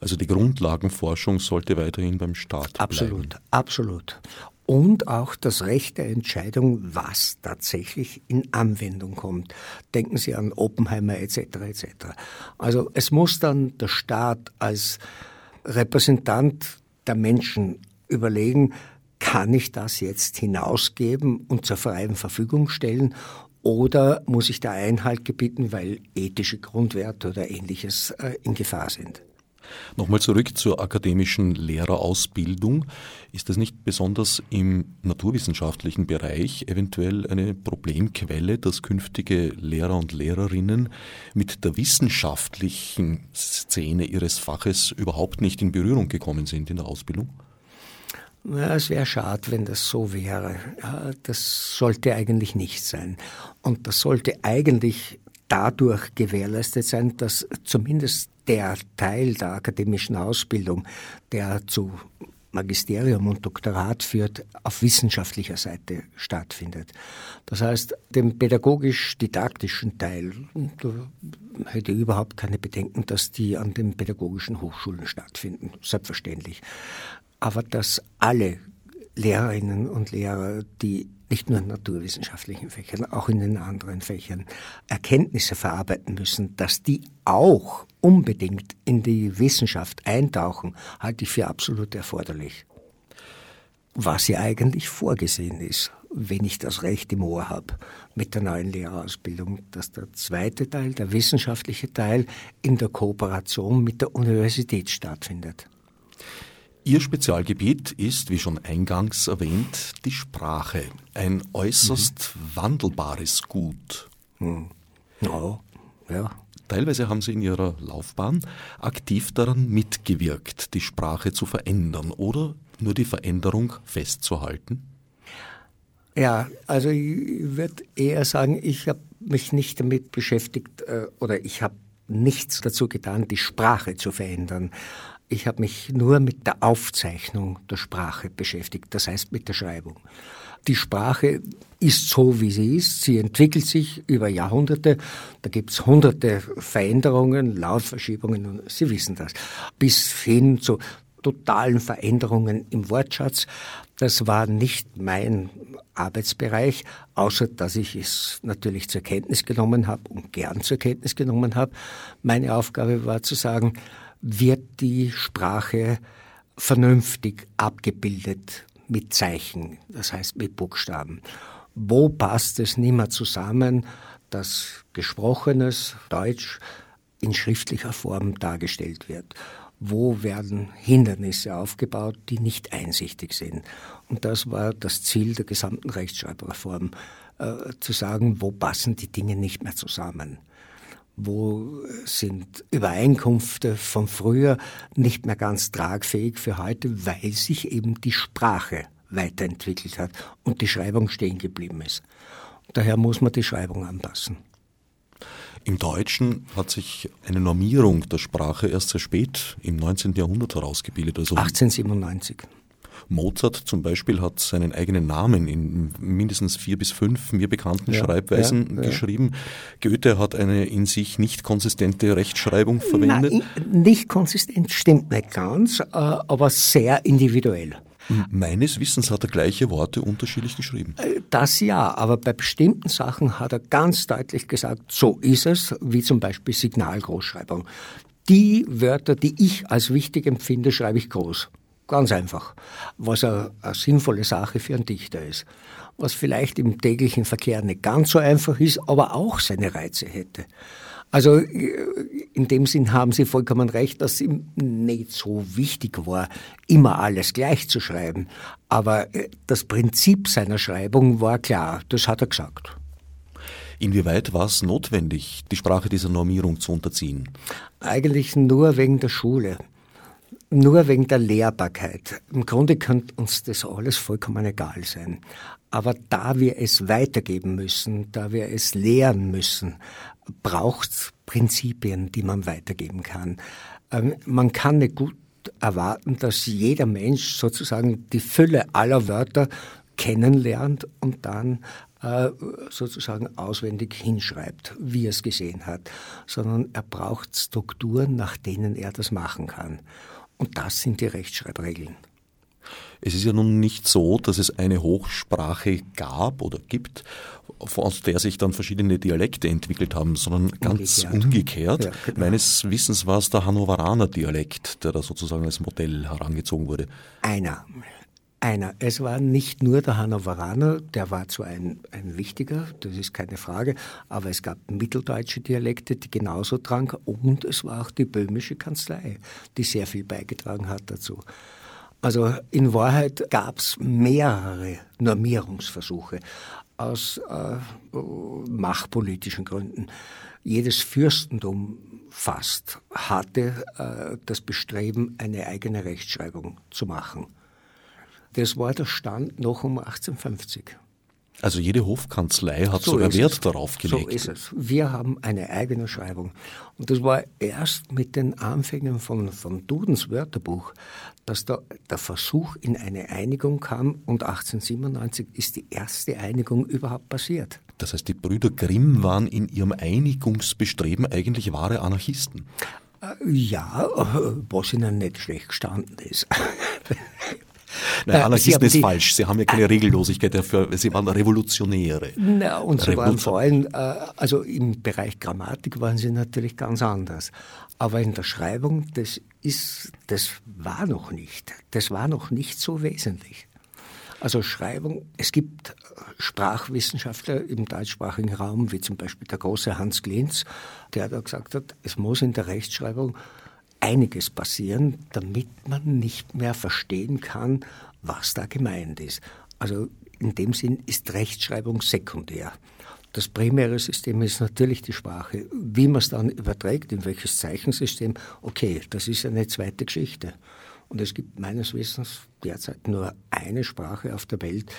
Also die Grundlagenforschung sollte weiterhin beim Staat absolut, bleiben. Absolut, absolut und auch das Recht der Entscheidung, was tatsächlich in Anwendung kommt. Denken Sie an Oppenheimer etc. etc. Also es muss dann der Staat als Repräsentant der Menschen überlegen, kann ich das jetzt hinausgeben und zur freien Verfügung stellen oder muss ich da Einhalt gebieten, weil ethische Grundwerte oder ähnliches äh, in Gefahr sind? Nochmal zurück zur akademischen Lehrerausbildung. Ist das nicht besonders im naturwissenschaftlichen Bereich eventuell eine Problemquelle, dass künftige Lehrer und Lehrerinnen mit der wissenschaftlichen Szene ihres Faches überhaupt nicht in Berührung gekommen sind in der Ausbildung? Ja, es wäre schade, wenn das so wäre. Das sollte eigentlich nicht sein. Und das sollte eigentlich dadurch gewährleistet sein, dass zumindest der Teil der akademischen Ausbildung, der zu Magisterium und Doktorat führt, auf wissenschaftlicher Seite stattfindet. Das heißt, den pädagogisch-didaktischen Teil, da hätte ich überhaupt keine Bedenken, dass die an den pädagogischen Hochschulen stattfinden, selbstverständlich. Aber dass alle Lehrerinnen und Lehrer, die nicht nur in naturwissenschaftlichen Fächern, auch in den anderen Fächern Erkenntnisse verarbeiten müssen, dass die auch unbedingt in die Wissenschaft eintauchen, halte ich für absolut erforderlich. was ja eigentlich vorgesehen ist, wenn ich das Recht im Ohr habe mit der neuen Lehrerausbildung, dass der zweite Teil, der wissenschaftliche Teil, in der Kooperation mit der Universität stattfindet. Ihr Spezialgebiet ist, wie schon eingangs erwähnt, die Sprache. Ein äußerst mhm. wandelbares Gut. Mhm. Ja, ja. Teilweise haben Sie in Ihrer Laufbahn aktiv daran mitgewirkt, die Sprache zu verändern oder nur die Veränderung festzuhalten? Ja, also ich würde eher sagen, ich habe mich nicht damit beschäftigt äh, oder ich habe nichts dazu getan, die Sprache zu verändern. Ich habe mich nur mit der Aufzeichnung der Sprache beschäftigt, das heißt mit der Schreibung. Die Sprache ist so, wie sie ist. Sie entwickelt sich über Jahrhunderte. Da gibt es hunderte Veränderungen, Lautverschiebungen, und Sie wissen das, bis hin zu totalen Veränderungen im Wortschatz. Das war nicht mein Arbeitsbereich, außer dass ich es natürlich zur Kenntnis genommen habe und gern zur Kenntnis genommen habe. Meine Aufgabe war zu sagen, wird die Sprache vernünftig abgebildet mit Zeichen, das heißt mit Buchstaben. Wo passt es nicht mehr zusammen, dass gesprochenes Deutsch in schriftlicher Form dargestellt wird? Wo werden Hindernisse aufgebaut, die nicht einsichtig sind? Und das war das Ziel der gesamten Rechtschreibreform, äh, zu sagen, wo passen die Dinge nicht mehr zusammen wo sind Übereinkünfte von früher nicht mehr ganz tragfähig für heute, weil sich eben die Sprache weiterentwickelt hat und die Schreibung stehen geblieben ist. Daher muss man die Schreibung anpassen. Im Deutschen hat sich eine Normierung der Sprache erst sehr spät im 19. Jahrhundert herausgebildet. Also 1897. Mozart zum Beispiel hat seinen eigenen Namen in mindestens vier bis fünf mir bekannten ja, Schreibweisen ja, geschrieben. Goethe hat eine in sich nicht konsistente Rechtschreibung verwendet. Nein, nicht konsistent stimmt nicht ganz, äh, aber sehr individuell. Meines Wissens hat er gleiche Worte unterschiedlich geschrieben. Äh, das ja, aber bei bestimmten Sachen hat er ganz deutlich gesagt, so ist es, wie zum Beispiel Signalgroßschreibung. Die Wörter, die ich als wichtig empfinde, schreibe ich groß. Ganz einfach. Was eine, eine sinnvolle Sache für einen Dichter ist. Was vielleicht im täglichen Verkehr nicht ganz so einfach ist, aber auch seine Reize hätte. Also in dem Sinn haben Sie vollkommen recht, dass ihm nicht so wichtig war, immer alles gleich zu schreiben. Aber äh, das Prinzip seiner Schreibung war klar, das hat er gesagt. Inwieweit war es notwendig, die Sprache dieser Normierung zu unterziehen? Eigentlich nur wegen der Schule nur wegen der Lehrbarkeit. Im Grunde könnte uns das alles vollkommen egal sein. Aber da wir es weitergeben müssen, da wir es lehren müssen, braucht es Prinzipien, die man weitergeben kann. Ähm, man kann nicht gut erwarten, dass jeder Mensch sozusagen die Fülle aller Wörter kennenlernt und dann äh, sozusagen auswendig hinschreibt, wie er es gesehen hat, sondern er braucht Strukturen, nach denen er das machen kann. Und das sind die Rechtschreibregeln. Es ist ja nun nicht so, dass es eine Hochsprache gab oder gibt, aus der sich dann verschiedene Dialekte entwickelt haben, sondern ganz umgekehrt. umgekehrt. Ja, genau. Meines Wissens war es der Hannoveraner Dialekt, der da sozusagen als Modell herangezogen wurde. Einer einer. Es war nicht nur der Hannoveraner, der war zwar ein, ein wichtiger, das ist keine Frage, aber es gab mitteldeutsche Dialekte, die genauso trank und es war auch die böhmische Kanzlei, die sehr viel beigetragen hat dazu. Also in Wahrheit gab es mehrere Normierungsversuche aus äh, machtpolitischen Gründen. Jedes Fürstentum fast hatte äh, das Bestreben, eine eigene Rechtschreibung zu machen. Das war der Stand noch um 1850. Also jede Hofkanzlei hat so sogar Wert es. darauf gelegt. So ist es. Wir haben eine eigene Schreibung. Und das war erst mit den Anfängen von, von Dudens Wörterbuch, dass da der Versuch in eine Einigung kam und 1897 ist die erste Einigung überhaupt passiert. Das heißt, die Brüder Grimm waren in ihrem Einigungsbestreben eigentlich wahre Anarchisten. Äh, ja, was ihnen nicht schlecht gestanden ist. Nein, Anarchisten ist falsch. Sie haben ja keine Regellosigkeit dafür. Sie waren Revolutionäre. Na, und sie waren vor allem, äh, also im Bereich Grammatik waren sie natürlich ganz anders. Aber in der Schreibung, das ist, das war noch nicht. Das war noch nicht so wesentlich. Also Schreibung, es gibt Sprachwissenschaftler im deutschsprachigen Raum, wie zum Beispiel der große Hans Glinz, der da gesagt hat, es muss in der Rechtschreibung einiges passieren, damit man nicht mehr verstehen kann, was da gemeint ist. Also in dem Sinn ist Rechtschreibung sekundär. Das primäre System ist natürlich die Sprache. Wie man es dann überträgt, in welches Zeichensystem, okay, das ist eine zweite Geschichte. Und es gibt meines Wissens derzeit nur eine Sprache auf der Welt,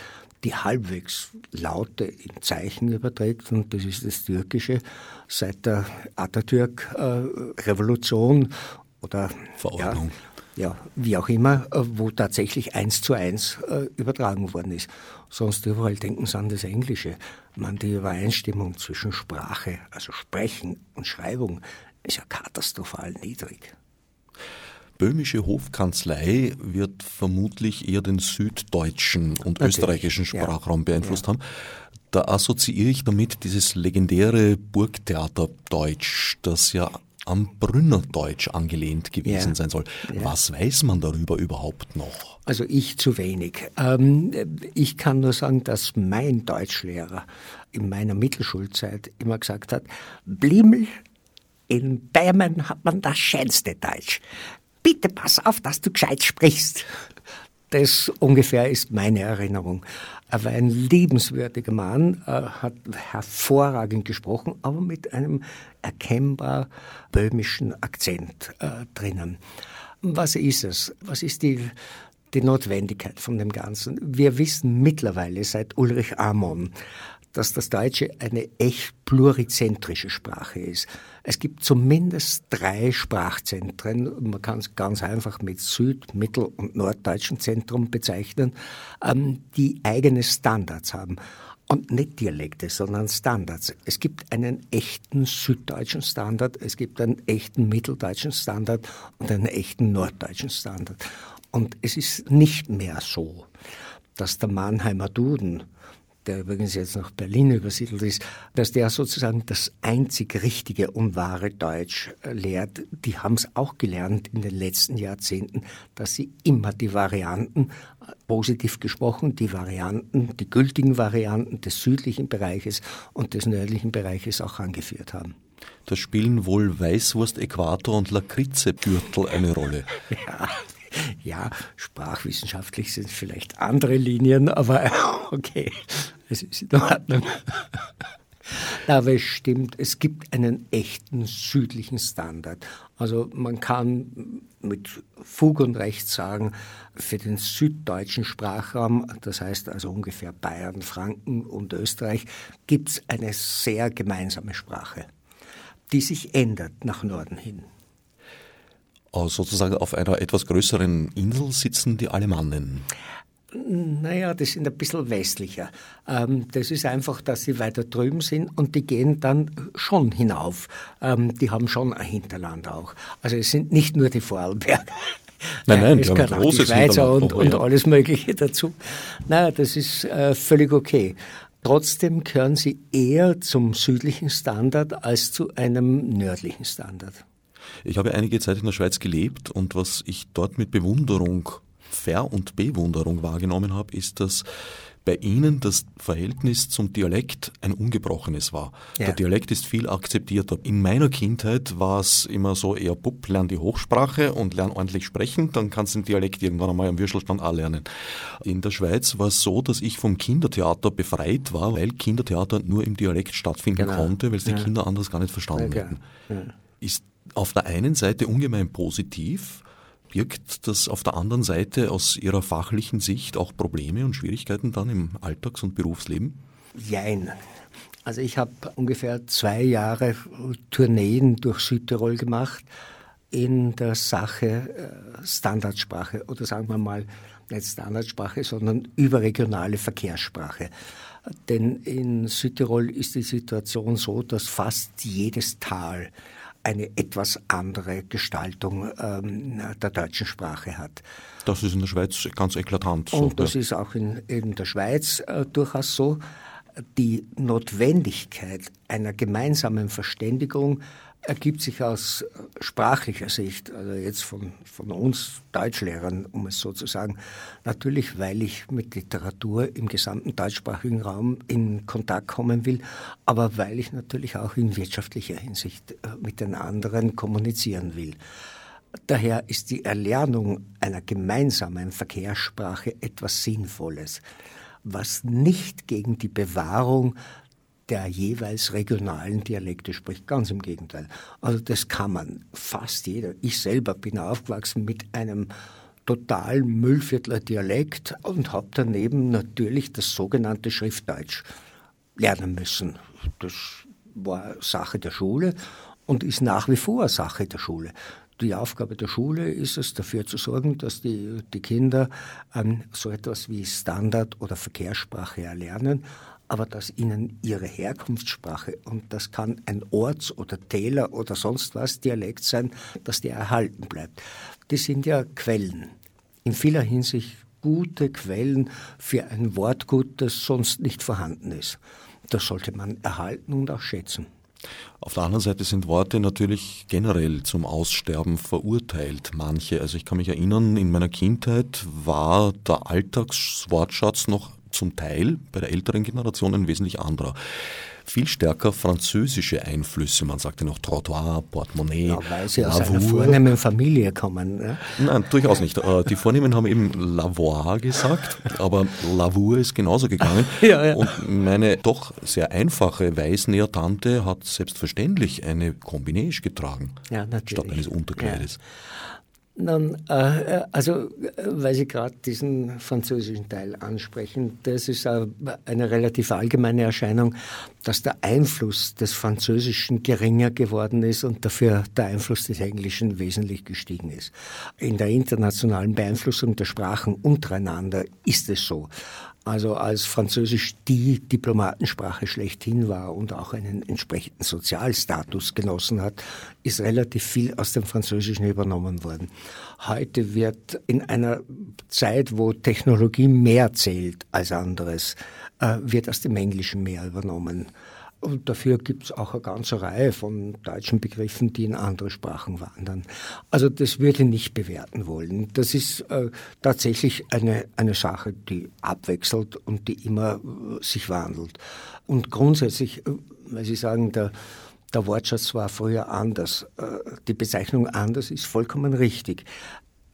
die halbwegs Laute in Zeichen überträgt, und das ist das Türkische. Seit der Atatürk-Revolution oder Verordnung. Ja, ja, wie auch immer, äh, wo tatsächlich eins zu eins äh, übertragen worden ist. Sonst überall denken sie an das Englische. Man, die Übereinstimmung zwischen Sprache, also Sprechen und Schreibung, ist ja katastrophal niedrig. Böhmische Hofkanzlei wird vermutlich eher den süddeutschen und Natürlich, österreichischen Sprachraum ja. beeinflusst ja. haben. Da assoziiere ich damit dieses legendäre Burgtheater Deutsch, das ja am Brünnerdeutsch angelehnt gewesen ja. sein soll. Was weiß man darüber überhaupt noch? Also ich zu wenig. Ähm, ich kann nur sagen, dass mein Deutschlehrer in meiner Mittelschulzeit immer gesagt hat, Blimmel, in Bayern hat man das schönste Deutsch. Bitte pass auf, dass du gescheit sprichst. Das ungefähr ist meine Erinnerung. Er war ein liebenswürdiger Mann, hat hervorragend gesprochen, aber mit einem erkennbar böhmischen Akzent äh, drinnen. Was ist es? Was ist die, die Notwendigkeit von dem Ganzen? Wir wissen mittlerweile seit Ulrich Amon, dass das Deutsche eine echt plurizentrische Sprache ist. Es gibt zumindest drei Sprachzentren. Man kann es ganz einfach mit Süd-, Mittel- und Norddeutschen Zentrum bezeichnen, ähm, die eigene Standards haben. Und nicht Dialekte, sondern Standards. Es gibt einen echten süddeutschen Standard, es gibt einen echten mitteldeutschen Standard und einen echten norddeutschen Standard. Und es ist nicht mehr so, dass der Mannheimer Duden der übrigens jetzt nach Berlin übersiedelt ist, dass der sozusagen das einzig richtige und wahre Deutsch äh, lehrt. Die haben es auch gelernt in den letzten Jahrzehnten, dass sie immer die Varianten, äh, positiv gesprochen, die Varianten, die gültigen Varianten des südlichen Bereiches und des nördlichen Bereiches auch angeführt haben. Da spielen wohl Weißwurst, Äquator und Lakritze-Gürtel eine Rolle. Ja, ja, sprachwissenschaftlich sind es vielleicht andere Linien, aber okay, es ist in Ordnung. Aber es stimmt, es gibt einen echten südlichen Standard. Also man kann mit Fug und Recht sagen, für den süddeutschen Sprachraum, das heißt also ungefähr Bayern, Franken und Österreich, gibt es eine sehr gemeinsame Sprache, die sich ändert nach Norden hin. Äh, sozusagen auf einer etwas größeren Insel sitzen die Alemannen. Naja, das sind ein bisschen westlicher. Ähm, das ist einfach, dass sie weiter drüben sind und die gehen dann schon hinauf. Ähm, die haben schon ein Hinterland auch. Also es sind nicht nur die Vorarlberger. Nein, nein, es gehört auch die Schweizer und, und ja. alles Mögliche dazu. Naja, das ist äh, völlig okay. Trotzdem gehören sie eher zum südlichen Standard als zu einem nördlichen Standard. Ich habe einige Zeit in der Schweiz gelebt und was ich dort mit Bewunderung, Ver- und Bewunderung wahrgenommen habe, ist, dass bei Ihnen das Verhältnis zum Dialekt ein ungebrochenes war. Ja. Der Dialekt ist viel akzeptierter. In meiner Kindheit war es immer so eher, Bub, lern die Hochsprache und lern ordentlich sprechen, dann kannst du den Dialekt irgendwann einmal am Würstelstand auch lernen. In der Schweiz war es so, dass ich vom Kindertheater befreit war, weil Kindertheater nur im Dialekt stattfinden genau. konnte, weil es die ja. Kinder anders gar nicht verstanden ja, hätten. Ist auf der einen Seite ungemein positiv, birgt das auf der anderen Seite aus Ihrer fachlichen Sicht auch Probleme und Schwierigkeiten dann im Alltags- und Berufsleben? Jein. Also ich habe ungefähr zwei Jahre Tourneen durch Südtirol gemacht in der Sache äh, Standardsprache oder sagen wir mal nicht Standardsprache, sondern überregionale Verkehrssprache. Denn in Südtirol ist die Situation so, dass fast jedes Tal eine etwas andere Gestaltung ähm, der deutschen Sprache hat. Das ist in der Schweiz ganz eklatant. So, Und das ja. ist auch in, in der Schweiz äh, durchaus so. Die Notwendigkeit einer gemeinsamen Verständigung ergibt sich aus sprachlicher Sicht, also jetzt von, von uns Deutschlehrern, um es so zu sagen, natürlich, weil ich mit Literatur im gesamten deutschsprachigen Raum in Kontakt kommen will, aber weil ich natürlich auch in wirtschaftlicher Hinsicht äh, mit den anderen kommunizieren will. Daher ist die Erlernung einer gemeinsamen Verkehrssprache etwas Sinnvolles, was nicht gegen die Bewahrung der jeweils regionalen Dialekte spricht. Ganz im Gegenteil. Also das kann man fast jeder. Ich selber bin aufgewachsen mit einem totalen Müllviertler Dialekt und habe daneben natürlich das sogenannte Schriftdeutsch lernen müssen. Das war Sache der Schule und ist nach wie vor Sache der Schule. Die Aufgabe der Schule ist es, dafür zu sorgen, dass die, die Kinder ähm, so etwas wie Standard- oder Verkehrssprache erlernen, aber dass ihnen ihre Herkunftssprache, und das kann ein Orts- oder Täler- oder sonst was Dialekt sein, dass der erhalten bleibt. Das sind ja Quellen. In vieler Hinsicht gute Quellen für ein Wortgut, das sonst nicht vorhanden ist. Das sollte man erhalten und auch schätzen. Auf der anderen Seite sind Worte natürlich generell zum Aussterben verurteilt, manche. Also ich kann mich erinnern, in meiner Kindheit war der Alltagswortschatz noch zum Teil bei der älteren Generation ein wesentlich anderer. Viel stärker französische Einflüsse, man sagte noch Trottoir, Portemonnaie. Ja, weil sie aus einer vornehmen Familie kommen. Ne? Nein, durchaus nicht. Äh, die Vornehmen haben eben Lavoir gesagt, aber Lavour ist genauso gegangen. ja, ja. Und meine doch sehr einfache Weißnäher-Tante hat selbstverständlich eine Kombinage getragen, ja, statt eines Unterkleides. Nun, äh, also, weil Sie gerade diesen französischen Teil ansprechen, das ist eine relativ allgemeine Erscheinung, dass der Einfluss des Französischen geringer geworden ist und dafür der Einfluss des Englischen wesentlich gestiegen ist. In der internationalen Beeinflussung der Sprachen untereinander ist es so. Also als Französisch die Diplomatensprache schlechthin war und auch einen entsprechenden Sozialstatus genossen hat, ist relativ viel aus dem Französischen übernommen worden. Heute wird in einer Zeit, wo Technologie mehr zählt als anderes, äh, wird aus dem Englischen mehr übernommen. Und dafür gibt es auch eine ganze Reihe von deutschen Begriffen, die in andere Sprachen wandern. Also das würde ich nicht bewerten wollen. Das ist äh, tatsächlich eine, eine Sache, die abwechselt und die immer äh, sich wandelt. Und grundsätzlich, äh, weil Sie sagen, der, der Wortschatz war früher anders, äh, die Bezeichnung anders ist vollkommen richtig.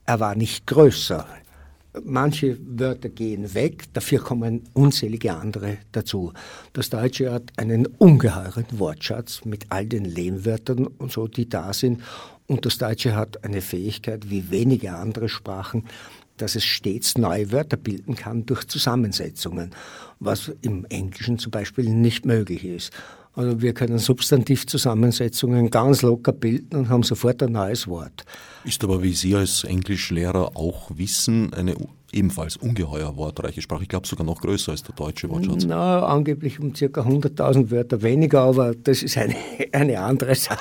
Er war nicht größer. Manche Wörter gehen weg, dafür kommen unzählige andere dazu. Das Deutsche hat einen ungeheuren Wortschatz mit all den Lehnwörtern und so, die da sind. Und das Deutsche hat eine Fähigkeit, wie wenige andere Sprachen, dass es stets neue Wörter bilden kann durch Zusammensetzungen, was im Englischen zum Beispiel nicht möglich ist. Also wir können Substantivzusammensetzungen ganz locker bilden und haben sofort ein neues Wort. Ist aber, wie Sie als Englischlehrer auch wissen, eine ebenfalls ungeheuer wortreiche Sprache. Ich glaube sogar noch größer als der deutsche Wortschatz. Na, angeblich um ca. 100.000 Wörter weniger, aber das ist eine, eine andere Sache.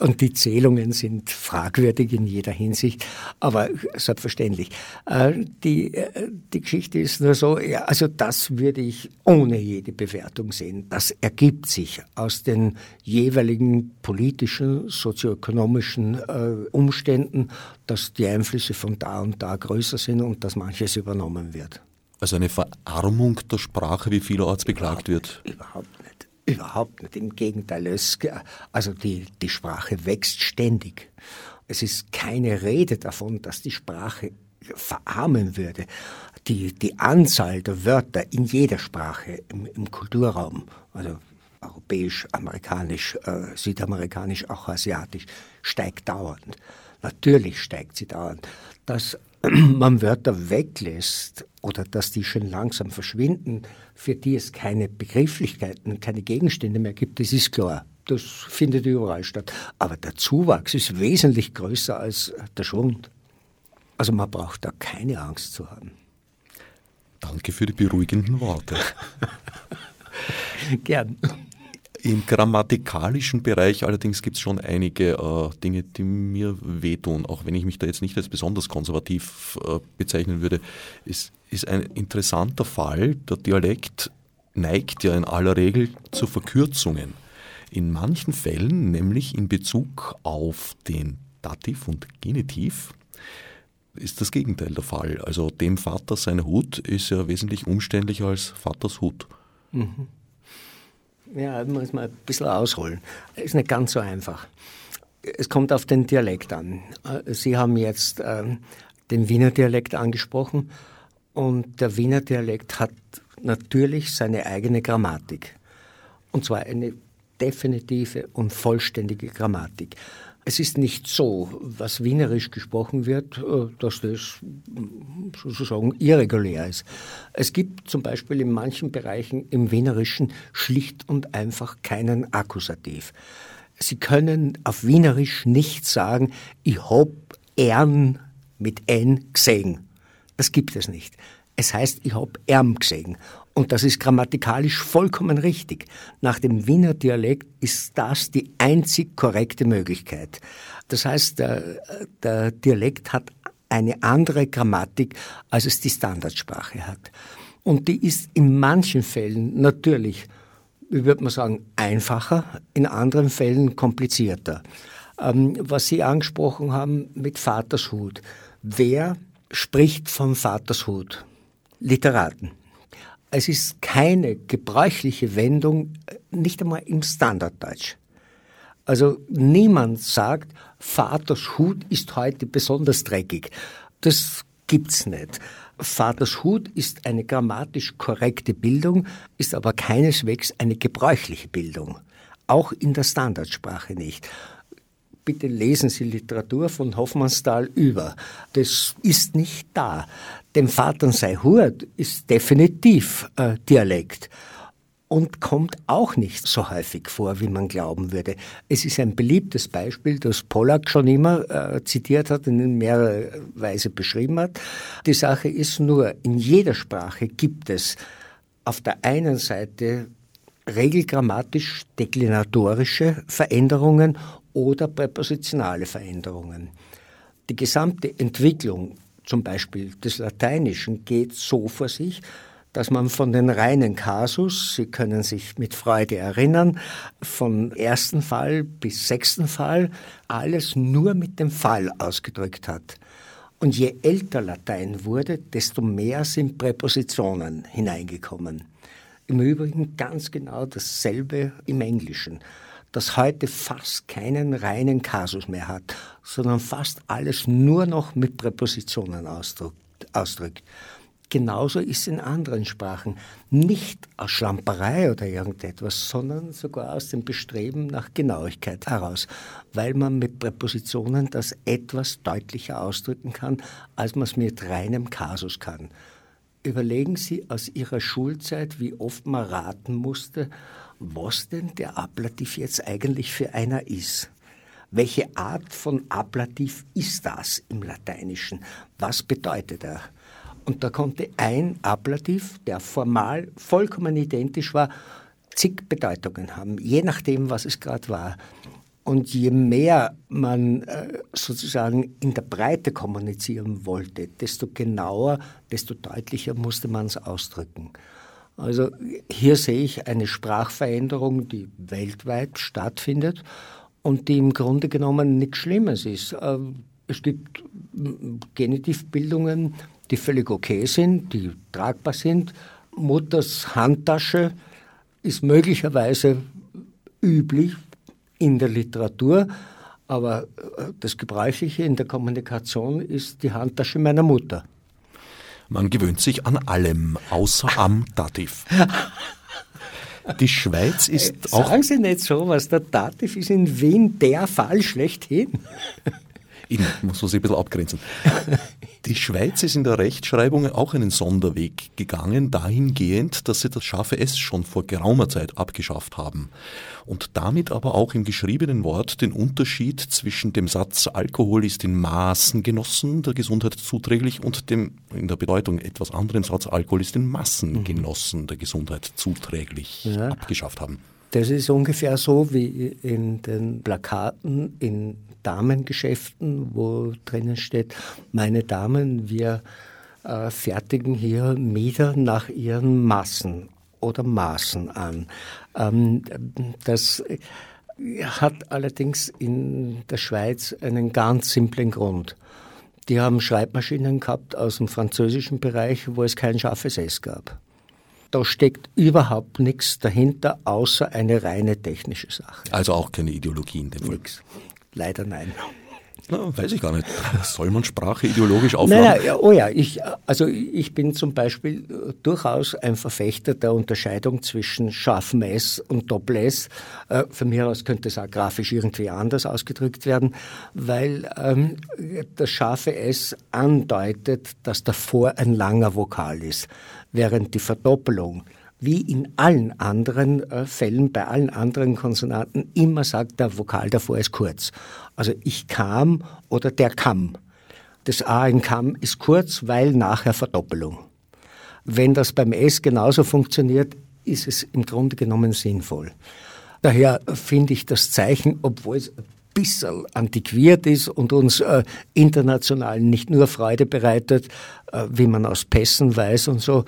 Und die Zählungen sind fragwürdig in jeder Hinsicht, aber selbstverständlich. Äh, die, äh, die Geschichte ist nur so, also das würde ich ohne jede Bewertung sehen. Das ergibt sich aus den jeweiligen politischen, sozioökonomischen äh, Umständen, dass die Einflüsse von da und da größer sind und dass manches übernommen wird. Also eine Verarmung der Sprache, wie vielerorts beklagt wird? Überhaupt nicht. Überhaupt nicht. Im Gegenteil. Es, also die, die Sprache wächst ständig. Es ist keine Rede davon, dass die Sprache verarmen würde. Die, die Anzahl der Wörter in jeder Sprache im, im Kulturraum, also europäisch, amerikanisch, äh, südamerikanisch, auch asiatisch, steigt dauernd. Natürlich steigt sie dauernd. Dass man Wörter weglässt oder dass die schon langsam verschwinden, für die es keine Begrifflichkeiten, keine Gegenstände mehr gibt, das ist klar. Das findet überall statt. Aber der Zuwachs ist wesentlich größer als der Schwund. Also man braucht da keine Angst zu haben. Danke für die beruhigenden Worte. Gern. Im grammatikalischen Bereich allerdings gibt es schon einige äh, Dinge, die mir wehtun, auch wenn ich mich da jetzt nicht als besonders konservativ äh, bezeichnen würde. Es ist ein interessanter Fall. Der Dialekt neigt ja in aller Regel zu Verkürzungen. In manchen Fällen, nämlich in Bezug auf den Dativ und Genitiv, ist das Gegenteil der Fall. Also dem Vater sein Hut ist ja wesentlich umständlicher als Vaters Hut. Mhm. Ja, muss man ein bisschen ausholen. Ist nicht ganz so einfach. Es kommt auf den Dialekt an. Sie haben jetzt äh, den Wiener Dialekt angesprochen und der Wiener Dialekt hat natürlich seine eigene Grammatik. Und zwar eine definitive und vollständige Grammatik. Es ist nicht so, was wienerisch gesprochen wird, äh, dass das sozusagen irregulär ist. Es gibt zum Beispiel in manchen Bereichen im Wienerischen schlicht und einfach keinen Akkusativ. Sie können auf Wienerisch nicht sagen, ich hab Ern mit N gesehen. Das gibt es nicht. Es heißt, ich hab Erm gesehen. Und das ist grammatikalisch vollkommen richtig. Nach dem Wiener Dialekt ist das die einzig korrekte Möglichkeit. Das heißt, der, der Dialekt hat eine andere Grammatik, als es die Standardsprache hat. Und die ist in manchen Fällen natürlich, wie würde man sagen, einfacher, in anderen Fällen komplizierter. Ähm, was Sie angesprochen haben mit Vatershut. Wer spricht vom Vatershut? Literaten. Es ist keine gebräuchliche Wendung, nicht einmal im Standarddeutsch. Also niemand sagt, Vaters Hut ist heute besonders dreckig. Das gibt's nicht. Vaters Hut ist eine grammatisch korrekte Bildung, ist aber keineswegs eine gebräuchliche Bildung. Auch in der Standardsprache nicht bitte lesen Sie Literatur von Hoffmannsthal über. Das ist nicht da. Dem Vater sei Hurt ist definitiv äh, Dialekt und kommt auch nicht so häufig vor, wie man glauben würde. Es ist ein beliebtes Beispiel, das Pollack schon immer äh, zitiert hat und in mehrerer Weise beschrieben hat. Die Sache ist nur, in jeder Sprache gibt es auf der einen Seite regelgrammatisch deklinatorische Veränderungen oder präpositionale Veränderungen. Die gesamte Entwicklung zum Beispiel des Lateinischen geht so vor sich, dass man von den reinen Kasus, Sie können sich mit Freude erinnern, vom ersten Fall bis sechsten Fall alles nur mit dem Fall ausgedrückt hat. Und je älter Latein wurde, desto mehr sind Präpositionen hineingekommen. Im Übrigen ganz genau dasselbe im Englischen das heute fast keinen reinen Kasus mehr hat, sondern fast alles nur noch mit Präpositionen ausdrückt. Genauso ist es in anderen Sprachen. Nicht aus Schlamperei oder irgendetwas, sondern sogar aus dem Bestreben nach Genauigkeit heraus, weil man mit Präpositionen das etwas deutlicher ausdrücken kann, als man es mit reinem Kasus kann. Überlegen Sie aus Ihrer Schulzeit, wie oft man raten musste, was denn der Ablativ jetzt eigentlich für einer ist. Welche Art von Ablativ ist das im Lateinischen? Was bedeutet er? Und da konnte ein Ablativ, der formal vollkommen identisch war, zig Bedeutungen haben, je nachdem, was es gerade war. Und je mehr man äh, sozusagen in der Breite kommunizieren wollte, desto genauer, desto deutlicher musste man es ausdrücken. Also hier sehe ich eine Sprachveränderung, die weltweit stattfindet und die im Grunde genommen nichts Schlimmes ist. Äh, es gibt Genitivbildungen, die völlig okay sind, die tragbar sind. Mutters Handtasche ist möglicherweise üblich in der Literatur, aber äh, das Gebräuchliche in der Kommunikation ist die Handtasche meiner Mutter. Man gewöhnt sich an allem, außer am Dativ. Die Schweiz ist äh, auch. Sagen Sie nicht so was, der Dativ ist in Wien der Fall schlechthin. Ich muss man sich ein bisschen abgrenzen. Die Schweiz ist in der Rechtschreibung auch einen Sonderweg gegangen, dahingehend, dass sie das scharfe S schon vor geraumer Zeit abgeschafft haben und damit aber auch im geschriebenen Wort den Unterschied zwischen dem Satz Alkohol ist in Maßen genossen, der Gesundheit zuträglich und dem in der Bedeutung etwas anderen Satz Alkohol ist in Massen mhm. genossen, der Gesundheit zuträglich ja. abgeschafft haben. Das ist ungefähr so wie in den Plakaten in Damengeschäften, wo drinnen steht, meine Damen, wir äh, fertigen hier Mieder nach ihren Massen oder Maßen an. Ähm, das hat allerdings in der Schweiz einen ganz simplen Grund. Die haben Schreibmaschinen gehabt aus dem französischen Bereich, wo es kein scharfes S gab. Da steckt überhaupt nichts dahinter, außer eine reine technische Sache. Also auch keine Ideologie in dem? Nix. Leider nein. Na, weiß ich gar nicht. Soll man Sprache ideologisch aufladen? Nein, oh ja, ich, also ich bin zum Beispiel äh, durchaus ein Verfechter der Unterscheidung zwischen scharfem S und Doppel-S. Äh, von mir aus könnte es auch grafisch irgendwie anders ausgedrückt werden, weil ähm, das scharfe S andeutet, dass davor ein langer Vokal ist, während die Verdoppelung wie in allen anderen äh, Fällen, bei allen anderen Konsonanten, immer sagt, der Vokal davor ist kurz. Also ich kam oder der kam. Das A in kam ist kurz, weil nachher Verdoppelung. Wenn das beim S genauso funktioniert, ist es im Grunde genommen sinnvoll. Daher finde ich das Zeichen, obwohl es ein bisschen antiquiert ist und uns äh, international nicht nur Freude bereitet, äh, wie man aus Pässen weiß und so,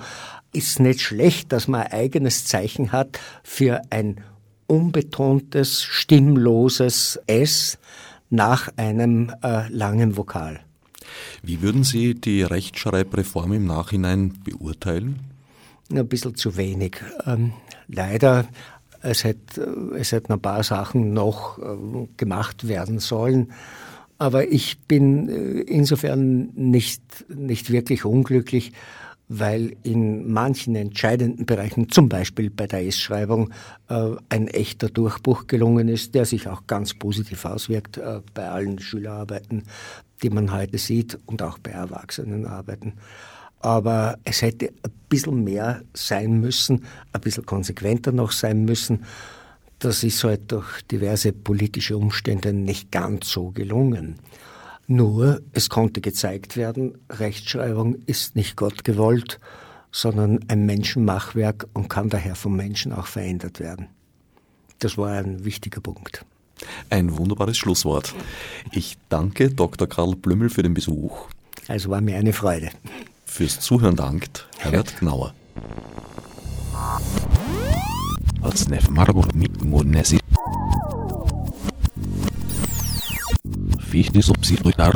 ist nicht schlecht, dass man ein eigenes Zeichen hat für ein unbetontes, stimmloses S nach einem äh, langen Vokal. Wie würden Sie die Rechtschreibreform im Nachhinein beurteilen? Ein bisschen zu wenig. Ähm, leider, es hätte, es hätten ein paar Sachen noch äh, gemacht werden sollen. Aber ich bin äh, insofern nicht, nicht wirklich unglücklich, weil in manchen entscheidenden Bereichen, zum Beispiel bei der S-Schreibung, äh, ein echter Durchbruch gelungen ist, der sich auch ganz positiv auswirkt äh, bei allen Schülerarbeiten, die man heute sieht und auch bei Erwachsenenarbeiten. Aber es hätte ein bisschen mehr sein müssen, ein bisschen konsequenter noch sein müssen. Das ist halt durch diverse politische Umstände nicht ganz so gelungen. Nur es konnte gezeigt werden, Rechtschreibung ist nicht Gott gewollt, sondern ein Menschenmachwerk und kann daher vom Menschen auch verändert werden. Das war ein wichtiger Punkt. Ein wunderbares Schlusswort. Ich danke Dr. Karl Blümmel für den Besuch. Also war mir eine Freude. Fürs Zuhören dankt Herbert Gnauer. Als Nef Marburg mit wie ich nicht so psychotard.